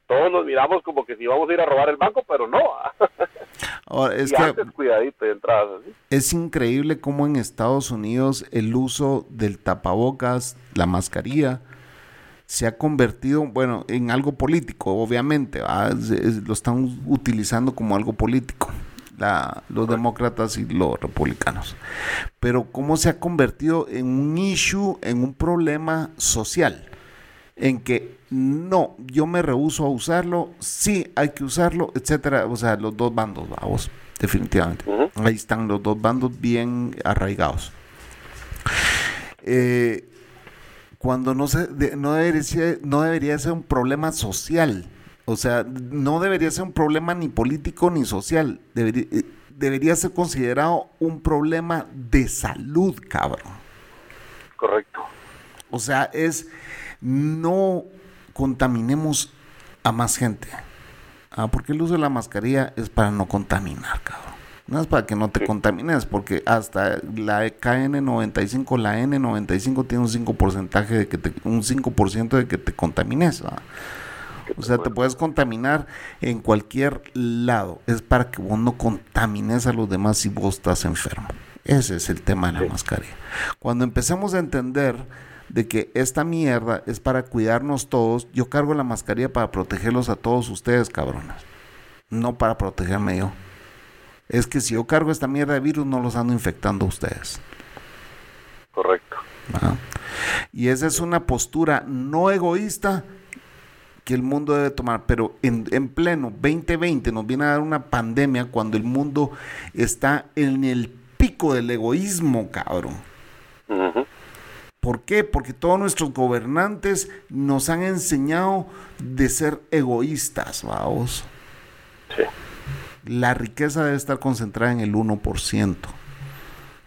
Todos nos miramos como que si íbamos a ir a robar el banco, pero no. Ahora, es y que antes cuidadito de entradas así. es increíble cómo en Estados Unidos el uso del tapabocas, la mascarilla, se ha convertido, bueno, en algo político, obviamente. lo están utilizando como algo político, la- los demócratas y los republicanos. Pero cómo se ha convertido en un issue, en un problema social, en que no, yo me rehuso a usarlo, sí hay que usarlo, etcétera. O sea, los dos bandos, vamos, definitivamente. Ahí están los dos bandos bien arraigados. Eh, cuando no se de- no debería ser, no debería ser un problema social. O sea, no debería ser un problema ni político ni social. Debería, eh, debería ser considerado un problema de salud, cabrón. Correcto. O sea, es no contaminemos a más gente. Ah, porque el uso de la mascarilla es para no contaminar, cabrón. No es para que no te contamines, porque hasta la KN95, la N95 tiene un 5 porcentaje de que te, un 5% de que te contamines. O sea, te puedes contaminar en cualquier lado. Es para que vos no contamines a los demás si vos estás enfermo. Ese es el tema de la Sí. mascarilla. Cuando empecemos a entender de que esta mierda es para cuidarnos todos, yo cargo la mascarilla para protegerlos a todos ustedes, cabrones. No para protegerme yo. Es que si yo cargo esta mierda de virus, no los ando infectando a ustedes. Correcto. Ajá. Y esa es una postura no egoísta que el mundo debe tomar, pero en, en pleno 2020 nos viene a dar una pandemia cuando el mundo está en el pico del egoísmo, cabrón. ¿Por qué? Porque todos nuestros gobernantes nos han enseñado de ser egoístas, vamos. Sí. La riqueza debe estar concentrada en el 1%.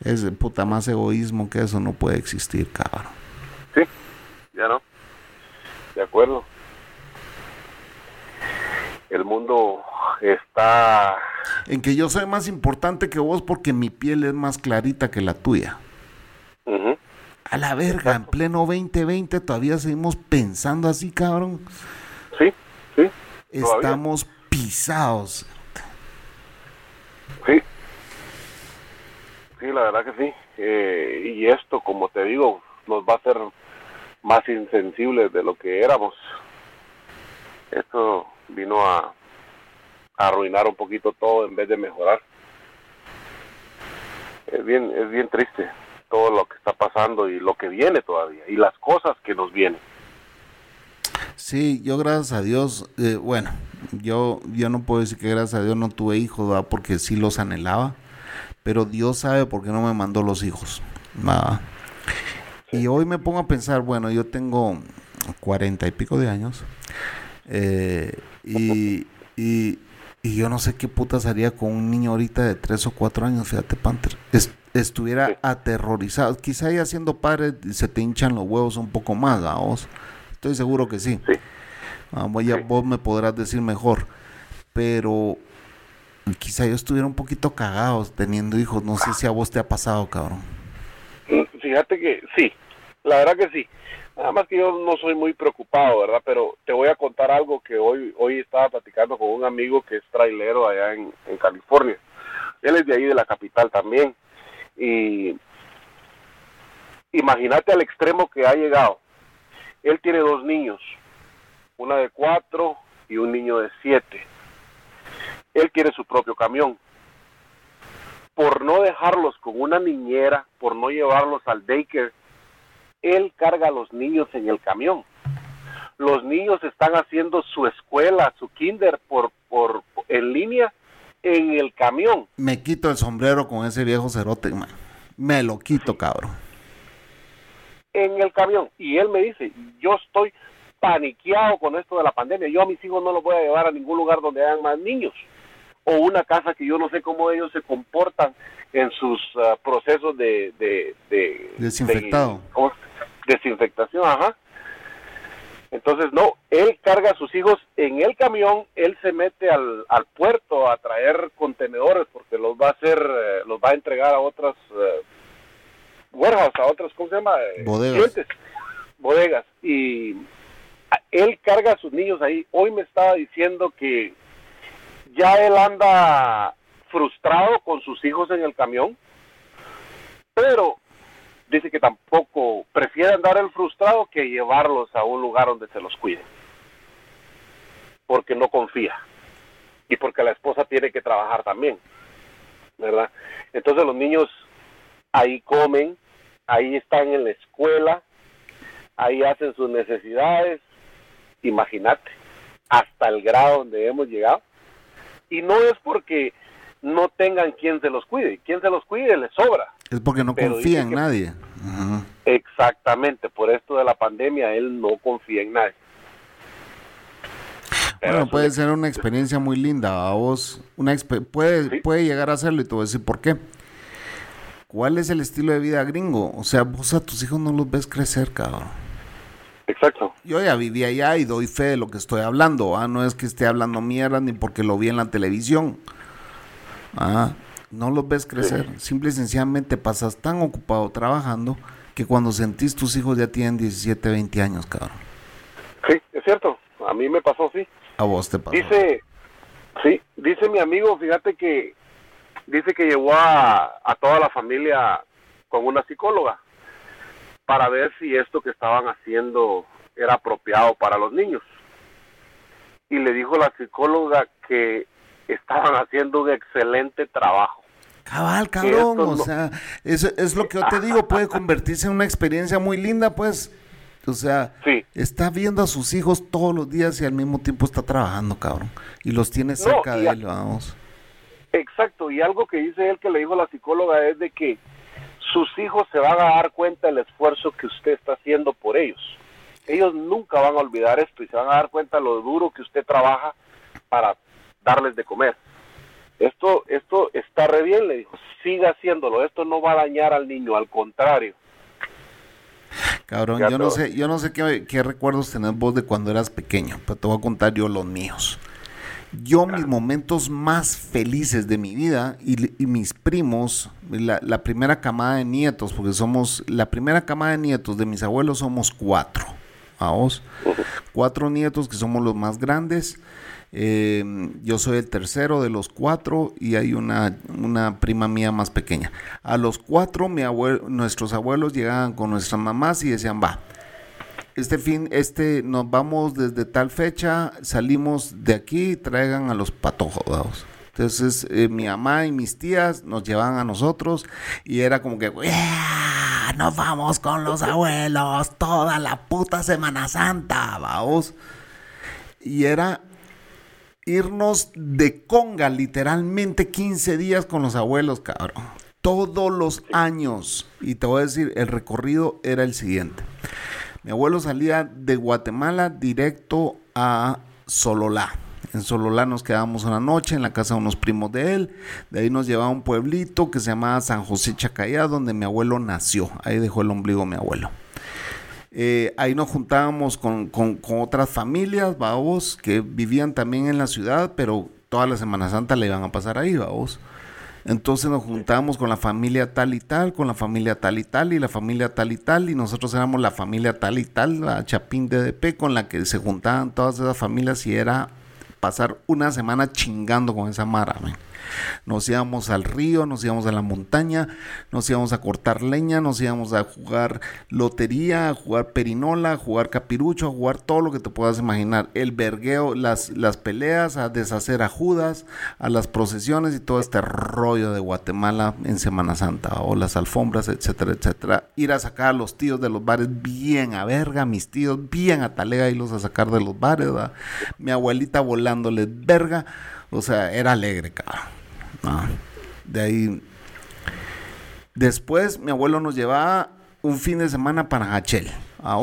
Es puta más egoísmo que eso no puede existir, cabrón. Sí, ya no. De acuerdo. El mundo está... En que yo soy más importante que vos porque mi piel es más clarita que la tuya. Ujú. A la verga, en pleno 2020 todavía seguimos pensando así, cabrón. Sí, sí. todavía. Estamos pisados. Sí. Sí, la verdad que sí. Eh, y esto, como te digo, nos va a hacer más insensibles de lo que éramos. Esto vino a, a arruinar un poquito todo en vez de mejorar. Es bien, es bien triste todo lo que está pasando y lo que viene todavía y las cosas que nos vienen. Sí, yo gracias a Dios, eh, bueno, yo, yo no puedo decir que gracias a Dios no tuve hijos, ¿verdad? porque sí los anhelaba, pero Dios sabe por qué no me mandó los hijos. ¿verdad? Y hoy me pongo a pensar, bueno, yo tengo cuarenta y pico de años, eh, y, y, y yo no sé qué putas haría con un niño ahorita de tres o cuatro años, fíjate, Panther. Es- estuviera aterrorizado. Quizá ya siendo padre se te hinchan los huevos un poco más, ¿a vos? Estoy seguro que sí. Sí. Ah, vos ya Sí. vos me podrás decir mejor. Pero quizá yo estuviera un poquito cagado teniendo hijos. No sé si a vos te ha pasado, cabrón. Mm, Fíjate que sí, la verdad que sí. Nada más que yo no soy muy preocupado, ¿verdad? Pero te voy a contar algo que hoy hoy estaba platicando con un amigo que es trailero allá en, en California. Él es de ahí de la capital también. Y imagínate al extremo que ha llegado. Él tiene dos niños, una de cuatro y un niño de siete. Él quiere su propio camión por no dejarlos con una niñera, por no llevarlos al daycare, él carga a los niños en el camión. Los niños están haciendo su escuela, su kinder por, por en línea en el camión. Me quito el sombrero con ese viejo cerote, man. Me lo quito, cabrón. En el camión. Y él me dice, yo estoy paniqueado con esto de la pandemia. Yo a mis hijos no los voy a llevar a ningún lugar donde hayan más niños. O una casa que yo no sé cómo ellos se comportan en sus ah, procesos de... de, de- Desinfectado. de- desinfectación, ajá. Entonces, no, él carga a sus hijos en el camión, él se mete al, al puerto a traer contenedores porque los va a hacer, eh, los va a entregar a otras eh, warehouse, a otras, ¿cómo se llama? Eh, Bodegas. clientes, bodegas. Y él carga a sus niños ahí. Hoy me estaba diciendo que ya él anda frustrado con sus hijos en el camión, pero dice que tampoco prefiere andar el frustrado que llevarlos a un lugar donde se los cuiden. Porque no confía. Y porque la esposa tiene que trabajar también. ¿Verdad? Entonces los niños ahí comen, ahí están en la escuela, ahí hacen sus necesidades. Imagínate, hasta el grado donde hemos llegado. Y no es porque no tengan quien se los cuide. Quien se los cuide les sobra. Es porque no confía en que- nadie. Ajá. Exactamente, por esto de la pandemia él no confía en nadie. Pero Bueno, puede ser una experiencia muy linda a vos. Una puede, Sí. puede llegar a serlo y te voy a decir por qué. ¿Cuál es el estilo de vida gringo? O sea, vos a tus hijos no los ves crecer, cabrón. Exacto. Yo ya viví allá y doy fe de lo que estoy hablando. Ah, no es que esté hablando mierda ni porque lo vi en la televisión. Ah, no los ves crecer. Simple y sencillamente pasas tan ocupado trabajando que cuando sentís tus hijos ya tienen 17, 20 años, cabrón. Sí, es cierto. A mí me pasó así. A vos te pasó. Dice, sí, dice mi amigo, fíjate que dice que llevó a, a toda la familia con una psicóloga para ver si esto que estaban haciendo era apropiado para los niños. Y le dijo la psicóloga que estaban haciendo un excelente trabajo. Cabal, cabrón, o sea, eso es lo que yo te digo, puede convertirse en una experiencia muy linda, pues. O sea, Sí. está viendo a sus hijos todos los días y al mismo tiempo está trabajando, cabrón. Y los tiene No, cerca y de él, vamos. Exacto, y algo que dice él que le dijo la psicóloga es de que sus hijos se van a dar cuenta del esfuerzo que usted está haciendo por ellos. Ellos nunca van a olvidar esto y se van a dar cuenta lo duro que usted trabaja para darles de comer. esto, esto está re bien, le dijo, siga haciéndolo, esto no va a dañar al niño, al contrario. Cabrón, yo no sé, yo no sé qué, qué, recuerdos tenés vos de cuando eras pequeño, pero te voy a contar yo los míos. Yo mis momentos más felices de mi vida y, mis primos, la, la, primera camada de nietos, porque somos, la primera camada de nietos de mis abuelos somos cuatro, a vos, cuatro nietos que somos los más grandes eh, yo soy el tercero de los cuatro y hay una, una prima mía más pequeña. A los cuatro, mi abuelo, nuestros abuelos llegaban con nuestras mamás y decían, va, este fin, este, nos vamos desde tal fecha, salimos de aquí, traigan a los patojos. Entonces eh, mi mamá y mis tías nos llevaban a nosotros y era como que, nos vamos con los abuelos toda la puta Semana Santa, vamos. Y era irnos de conga literalmente 15 días con los abuelos, cabrón. Todos los años. Y te voy a decir, el recorrido era el siguiente. Mi abuelo salía de Guatemala directo a Sololá. En Sololá nos quedábamos una noche en la casa de unos primos de él. De ahí nos llevaba a un pueblito que se llamaba San José Chacayá, donde mi abuelo nació. Ahí dejó el ombligo mi abuelo. Eh, ahí nos juntábamos con, otras familias, vamos, que vivían también en la ciudad, pero toda la Semana Santa le iban a pasar ahí, vamos. Entonces nos juntábamos con la familia tal y tal, con la familia tal y tal, y la familia tal y tal, y nosotros éramos la familia tal y tal, la Chapín DDP, con la que se juntaban todas esas familias y era pasar una semana chingando con esa mara, nos íbamos al río, nos íbamos a la montaña, nos íbamos a cortar leña, nos íbamos a jugar lotería, a jugar perinola, a jugar capirucho, a jugar todo lo que te puedas imaginar. El vergueo, las, las peleas, a deshacer a Judas, a las procesiones y todo este rollo de Guatemala en Semana Santa, o las alfombras, etcétera, etcétera. Ir a sacar a los tíos de los bares bien a verga, mis tíos bien a talega, los a sacar de los bares, mi abuelita volándoles verga. O sea, era alegre, cabrón. De ahí. Después mi abuelo nos llevaba un fin de semana para Hachel. A.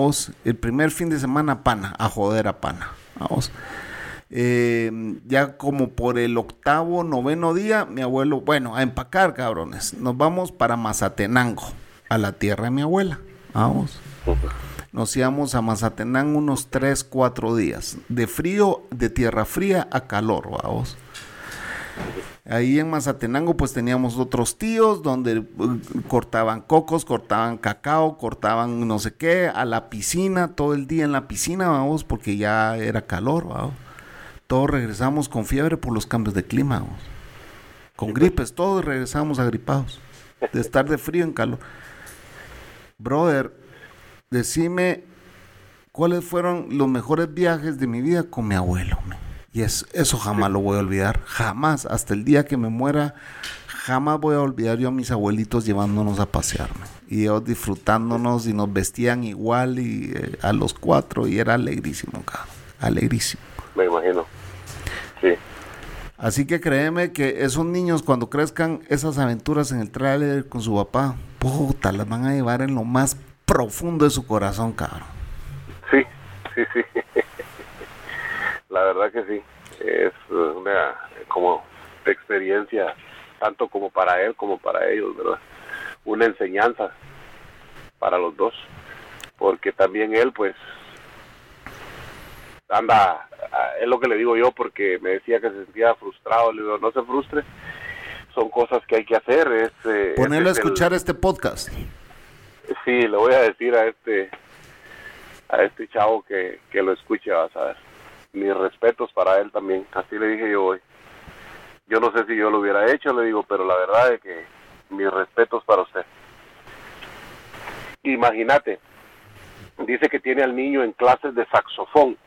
El primer fin de semana pana. A joder a pana. A. Eh, ya como por el octavo, noveno día, mi abuelo, bueno, a empacar, cabrones. Nos vamos para Mazatenango, a la tierra de mi abuela. Vamos. Nos íbamos a Mazatenango unos 3, 4 días. De frío, de tierra fría a calor, vamos. Ahí en Mazatenango pues teníamos otros tíos donde uh, cortaban cocos, cortaban cacao, cortaban no sé qué, a la piscina, todo el día en la piscina, vamos, porque ya era calor, vamos. Todos regresamos con fiebre por los cambios de clima, vamos. Con gripes, todos regresamos agripados. De estar de frío en calor. Brother, decime cuáles fueron los mejores viajes de mi vida con mi abuelo. Y eso jamás lo voy a olvidar, jamás, hasta el día que me muera, jamás voy a olvidar yo a mis abuelitos llevándonos a pasearme. Y ellos disfrutándonos y nos vestían igual y eh, a los cuatro y era alegrísimo, cabrón, alegrísimo. Me imagino, sí. Así que créeme que esos niños cuando crezcan esas aventuras en el tráiler con su papá, puta, las van a llevar en lo más profundo de su corazón, cabrón. Sí, sí, sí. la verdad que sí, es una como experiencia, tanto como para él como para ellos, ¿verdad? Una enseñanza para los dos, porque también él pues anda, es lo que le digo yo porque me decía que se sentía frustrado, le digo, no se frustre, son cosas que hay que hacer. Es, eh, Ponerlo a escuchar este podcast. Sí, le voy a decir a este a este chavo que, que lo escuche, vas a ver mis respetos para él también. Así le dije yo hoy. Yo no sé si yo lo hubiera hecho, le digo, pero la verdad es que mis respetos para usted. Imagínate, dice que tiene al niño en clases de saxofón.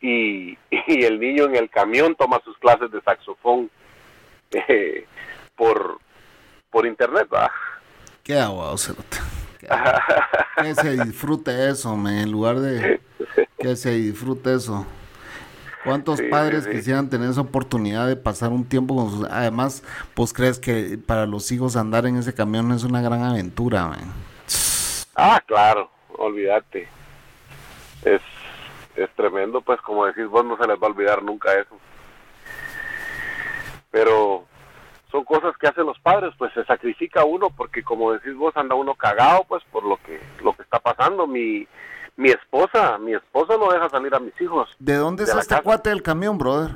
Y, y el niño en el camión toma sus clases de saxofón eh, por, por internet, ¿va? Qué agua, que se disfrute eso, en lugar de que se disfrute eso. ¿Cuántos padres quisieran tener esa oportunidad de pasar un tiempo con sus... Además, pues crees que para los hijos andar en ese camión es una gran aventura, Ah, claro, olvídate. Es, es tremendo, pues como decís vos, no se les va a olvidar nunca eso. pero son cosas que hacen los padres, pues se sacrifica uno porque como decís vos anda uno cagado pues por lo que lo que está pasando. Mi mi esposa, mi esposa no deja salir a mis hijos. ¿De dónde es este cuate del camión, brother?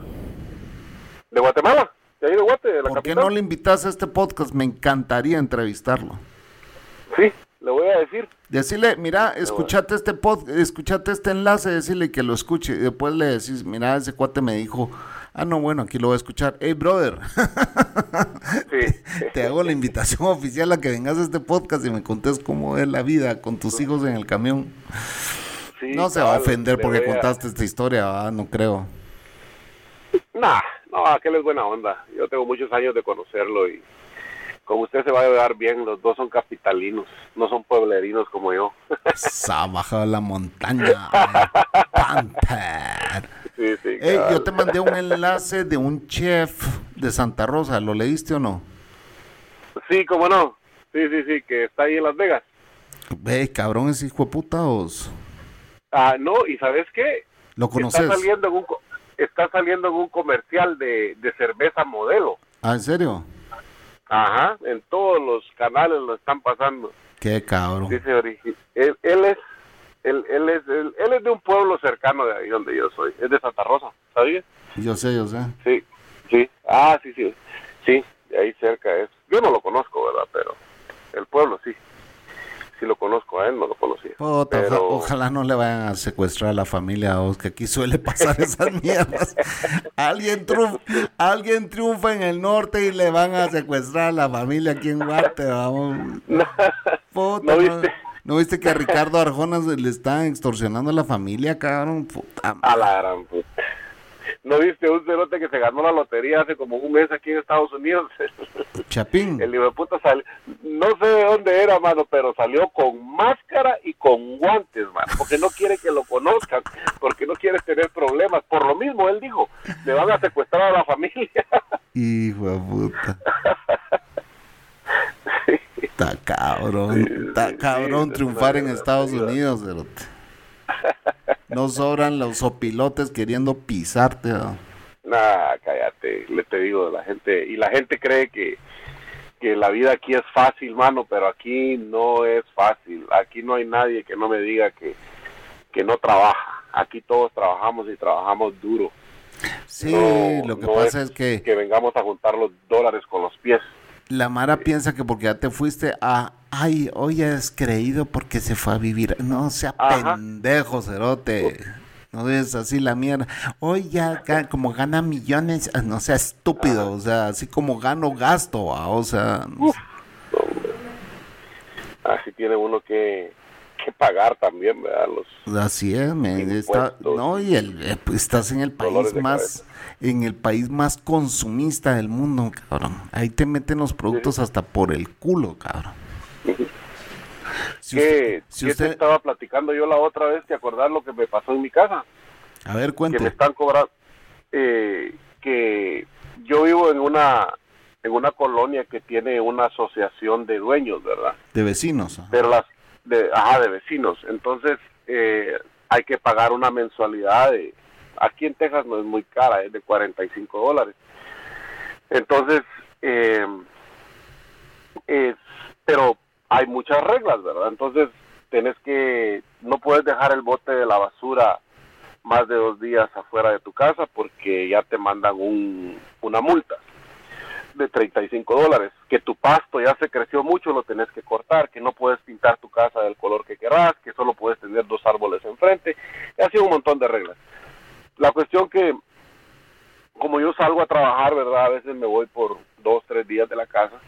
De Guatemala, de ahí de Guate, de la ¿Por qué no le invitas a este podcast? Me encantaría entrevistarlo. Sí, le voy a decir. Decirle, mira, escuchate este pod, escuchate este enlace, decirle que lo escuche. Y después le decís, mira, ese cuate me dijo, ah, no, bueno, aquí lo voy a escuchar. Hey, brother, Sí. te hago la invitación oficial a que vengas a este podcast y me contes cómo es la vida con tus hijos en el camión. Sí, No se va a ofender porque a- contaste esta historia, ¿verdad? no creo. Nah, no, aquel es buena onda. Yo tengo muchos años de conocerlo y con usted se va a llevar bien. Los dos son capitalinos, no son pueblerinos como yo. Se ha bajado la montaña. Panther. Sí, sí. Yo te mandé un enlace de un chef de Santa Rosa, ¿lo leíste o no? Sí, cómo no. Sí, sí, sí, que está ahí en Las Vegas. Ve, cabrón, ese hijo de puta, os- Ah, no, y ¿sabes qué? ¿Lo Está conoces? saliendo en un, está saliendo en un comercial de, de cerveza modelo. Ah, ¿en serio? Ajá, en todos los canales lo están pasando. Qué cabrón. Dice él, él es él, él es él, él es de un pueblo cercano de ahí donde yo soy, es de Santa Rosa, ¿sabías? Yo sé, yo sé. Sí, sí. Ah, sí, sí. Sí, de ahí cerca es. Yo no lo conozco, ¿verdad? Pero el pueblo sí. Sí lo conozco, a él no lo conocía. Pero- ojalá no le vayan a secuestrar a la familia, os, que aquí suele pasar esas mierdas. alguien, triunfa, alguien triunfa en el norte y le van a secuestrar a la familia aquí en Guate, vamos. ¿No no, viste? ¿no viste que a Ricardo Arjona le están extorsionando a la familia, cabrón? Puta A la gran puta. ¿No viste un cerote que se ganó la lotería hace como un mes aquí en Estados Unidos? Chapín. El hijo de puta salió, no sé de dónde era, mano, pero salió con máscara y con guantes, mano, porque no quiere que lo conozcan, porque no quiere tener problemas. Por lo mismo, él dijo, me van a secuestrar a la familia. Hijo de puta. Está cabrón, está cabrón sí, triunfar en Estados. Unidos, cerote. No sobran los opilotes queriendo pisarte. ¿no? Nah, cállate, le te digo, la gente, y la gente cree que, que la vida aquí es fácil, mano, pero aquí no es fácil. Aquí no hay nadie que no me diga que, que no trabaja. Aquí todos trabajamos y trabajamos duro. Sí, No, lo que no pasa es, que que vengamos a juntar los dólares con los pies. La Mara piensa que porque ya te fuiste a, ay, hoy has creído porque se fue a vivir. No sea Ajá. pendejo, cerote. No es así la mierda. Hoy ya como gana millones, ah, no sea estúpido, o sea, así como gano gasto, ah, o sea, Así tiene uno que, que pagar también, ¿verdad? Los, Así es, está- no, y el, eh, pues, estás en el país más, en el país más consumista del mundo, cabrón. Ahí te meten los productos hasta por el culo, cabrón. Si ¿Qué, usted- si qué usted- te estaba platicando yo la otra vez? ¿Te acordás lo que me pasó en mi casa? a ver, que me están cobrando eh, que yo vivo en una en una colonia que tiene una asociación de dueños verdad De vecinos. pero las de ajá de vecinos. Entonces eh, hay que pagar una mensualidad de aquí en Texas no es muy cara es de 45 dólares. Entonces eh, es- pero hay muchas reglas verdad entonces tenés que no puedes dejar el bote de la basura más de dos días afuera de tu casa porque ya te mandan un, una multa de 35 dólares, que tu pasto ya se creció mucho, lo tenés que cortar, que no puedes pintar tu casa del color que querrás, que solo puedes tener dos árboles enfrente, y así un montón de reglas. La cuestión que, como yo salgo a trabajar, ¿verdad? A veces me voy por dos, tres días de la casa.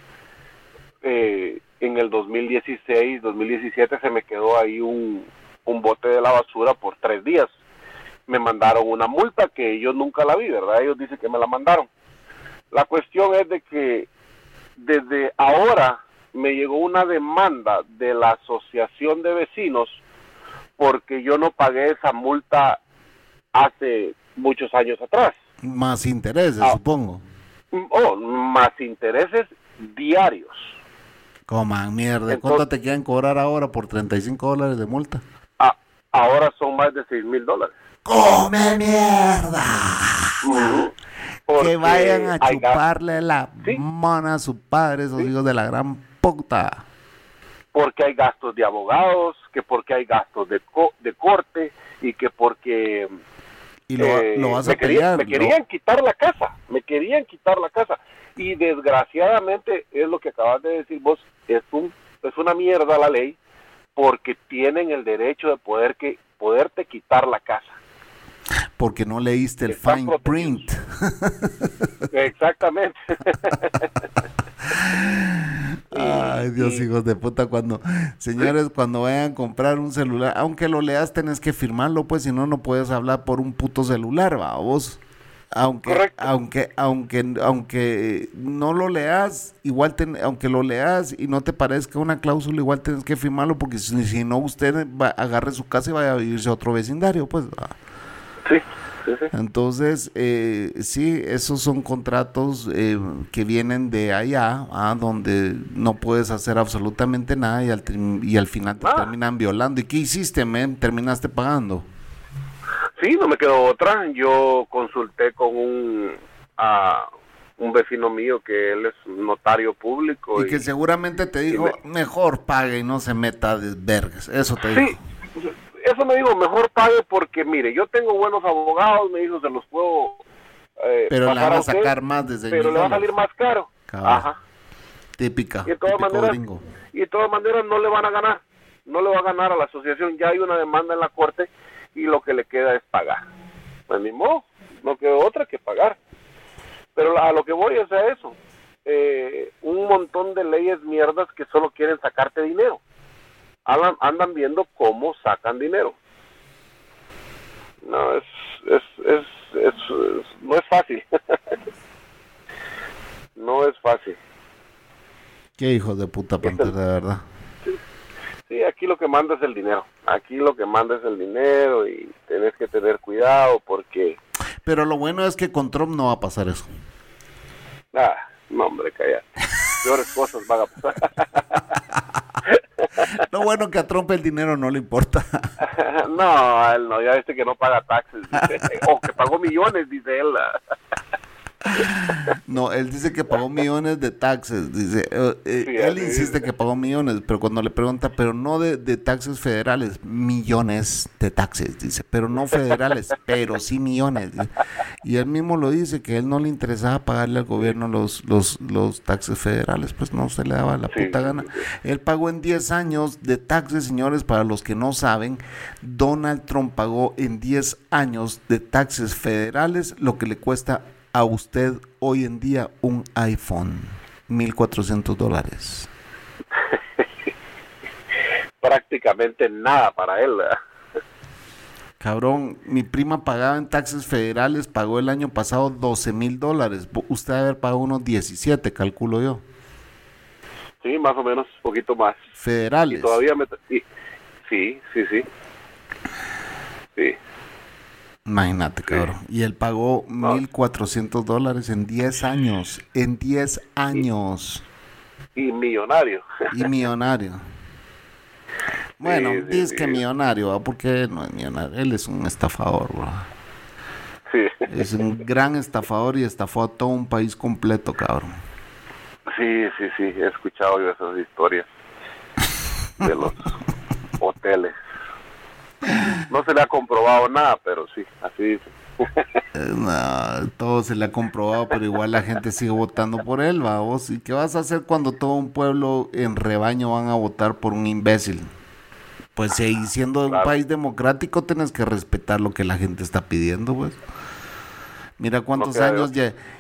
Eh, en el 2016, 2017 se me quedó ahí un, un bote de la basura por tres días me mandaron una multa que yo nunca la vi, ¿verdad? Ellos dicen que me la mandaron. La cuestión es de que desde ahora me llegó una demanda de la asociación de vecinos porque yo no pagué esa multa hace muchos años atrás. Más intereses, Ah. supongo. Oh, más intereses diarios. Coman mierda. Entonces- ¿Cuánto te quieren cobrar ahora por 35 dólares de multa? Ah, ahora son más de 6 mil dólares. ¡Come mierda! Que vayan a chuparle la mona a su padre, esos hijos de la gran puta. Porque hay gastos de abogados, que porque hay gastos de, de corte y que porque... Y lo, eh, vas a me, querían, me querían quitar la casa, me querían quitar la casa. Y desgraciadamente es lo que acabas de decir vos, es, un, es una mierda la ley porque tienen el derecho de poder que, poderte quitar la casa porque no leíste el fine print. Exactamente. Ay, Dios, hijos de puta, cuando, señores, cuando vayan a comprar un celular, aunque lo leas, tenés que firmarlo, pues si no, no puedes hablar por un puto celular, va, vos. Aunque, aunque, aunque, aunque no lo leas, igual, aunque lo leas y no te parezca una cláusula, igual tenés que firmarlo, porque si, no, usted va, agarre su casa y vaya a vivirse a otro vecindario, pues. Sí. Entonces, eh, sí, esos son contratos eh, que vienen de allá, ah, donde no puedes hacer absolutamente nada y al, y al final te ah. terminan violando. ¿Y qué hiciste, men? ¿Terminaste pagando? Sí, no me quedó otra. Yo consulté con un, un vecino mío que él es notario público. Y, que seguramente te dijo, mejor pague y no se meta de vergas. Eso te sí, eso me dijo, mejor pague porque, mire, yo tengo buenos abogados, me dijo, se los puedo... Eh, pero le van a sacar más desde Pero le va a salir más caro. Ajá. Típica. Y de todas maneras, y de todas maneras no le van a ganar. No le va a ganar a la asociación. Ya hay una demanda en la corte y lo que le queda es pagar. Pues ni modo, no queda otra que pagar. Pero a lo que voy es a eso. Eh, un montón de leyes mierdas que solo quieren sacarte dinero andan, viendo cómo sacan dinero. No, es, es, es, no es fácil. no es fácil. Qué hijo de puta pantera, de verdad. Sí, aquí lo que manda es el dinero. Aquí lo que manda es el dinero y tenés que tener cuidado porque... Pero lo bueno es que con Trump no va a pasar eso. Ah, no hombre, calla. Peores cosas van a pasar. Lo bueno que a Trump el dinero no le importa. no, él no, ya viste que no paga taxes. o que pagó millones, dice él. No, él dice que pagó millones de taxes. Dice, eh, eh, él insiste que pagó millones, pero cuando le pregunta, pero no de, de, taxes federales, millones de taxes, dice, pero no federales, pero sí millones. Y él mismo lo dice, que él no le interesaba pagarle al gobierno los, los, los taxes federales, pues no se le daba la puta gana. Él pagó en 10 años de taxes, señores, para los que no saben, Donald Trump pagó en 10 años de taxes federales lo que le cuesta a usted hoy en día un iPhone? 1.400 dólares. Prácticamente nada para él. Cabrón, mi prima pagaba en taxes federales, pagó el año pasado 12 mil dólares. Usted debe haber pagado unos 17, calculo yo. Sí, más o menos, un poquito más. Federales. todavía me... Sí, sí, sí. Sí. Sí. Imagínate, cabrón. Y él pagó 1.400 dólares en 10 años. En 10 años. Y, millonario. Y millonario. Bueno, dice que millonario, porque no es millonario. Él es un estafador, bro. Sí. Es un gran estafador y estafó a todo un país completo, cabrón. Sí, sí, sí. He escuchado yo esas historias de los hoteles. No se le ha comprobado nada, pero sí, así dice. No, todo se le ha comprobado, pero igual la gente sigue votando por él, vos. ¿Y qué vas a hacer cuando todo un pueblo en rebaño van a votar por un imbécil? Pues si siendo un país democrático tienes que respetar lo que la gente está pidiendo, pues. Mira cuántos años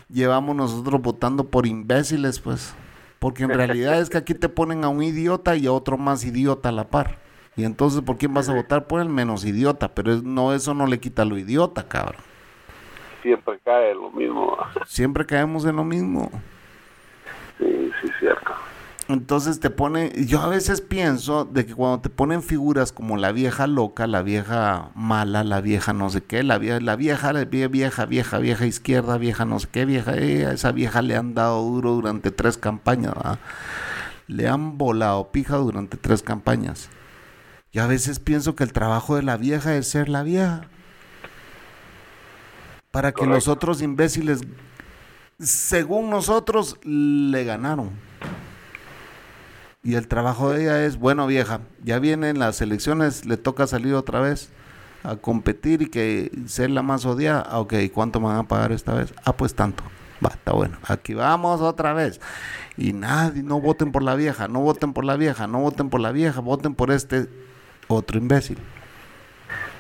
llevamos nosotros votando por imbéciles, pues. Porque en realidad es que aquí te ponen a un idiota y a otro más idiota a la par. Y entonces, ¿por quién vas a votar? Por el menos idiota, pero no eso no le quita lo idiota, cabrón. Siempre cae lo mismo. Siempre caemos en lo mismo. Sí, sí, cierto. Entonces te pone, yo a veces pienso de que cuando te ponen figuras como la vieja loca, la vieja mala, la vieja no sé qué, la vieja, la vieja, la vieja, vieja, vieja izquierda, vieja no sé qué, vieja, eh, esa vieja le han dado duro durante tres campañas, le han volado pija durante tres campañas. Y a veces pienso que el trabajo de la vieja es ser la vieja. Para que los otros imbéciles según nosotros, le ganaron. Y el trabajo de ella es, bueno vieja, ya vienen las elecciones, le toca salir otra vez a competir y que ser la más odiada. Ah, ok, ¿cuánto me van a pagar esta vez? Ah, pues tanto. Va, está bueno. Aquí vamos otra vez. Y nadie, no voten por la vieja, no voten por la vieja, no voten por la vieja, voten por este otro imbécil.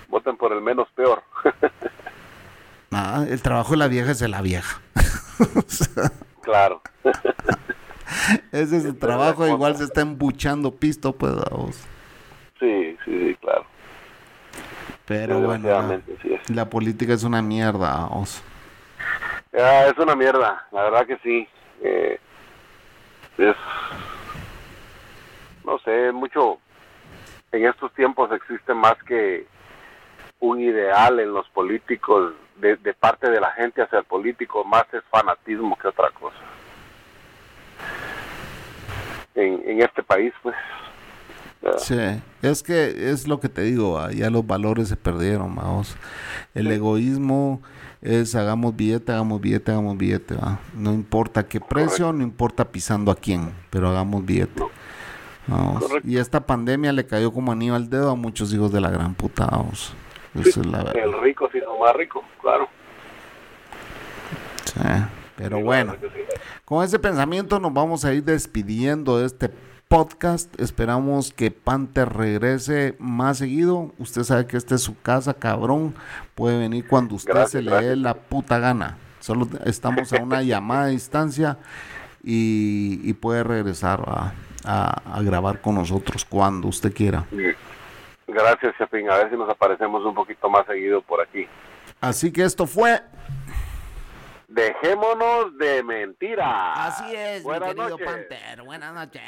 Voten por el menos peor. ah, el trabajo de la vieja es de la vieja. claro. Ese es el trabajo, igual se está embuchando pisto, pues, vamos. Sí, sí, sí, claro. Pero bueno, la, política es una mierda, vamos. es una mierda, la verdad que sí. Eh, es, no sé, mucho, en estos tiempos existe más que un ideal en los políticos, de, de parte de la gente hacia el político, más es fanatismo que otra cosa en, este país, pues. Sí, es que es lo que te digo, ya los valores se perdieron, vamos. El egoísmo es hagamos billete, hagamos billete, hagamos billete, ¿va? No importa qué precio, no importa pisando a quién, pero hagamos billete. Y esta pandemia le cayó como anillo al dedo a muchos hijos de la gran puta, vamos. El rico sí, más rico, claro. Sí. Pero bueno, con ese pensamiento nos vamos a ir despidiendo de este podcast. Esperamos que Panther regrese más seguido. Usted sabe que esta es su casa, cabrón. Puede venir cuando usted se le dé la puta gana. Solo estamos a una llamada de distancia y, puede regresar a, grabar con nosotros cuando usted quiera. Gracias, Chapín. A ver si nos aparecemos un poquito más seguido por aquí. Así que esto fue Dejémonos de mentiras. Así es, mi querido Panther. Buenas noches.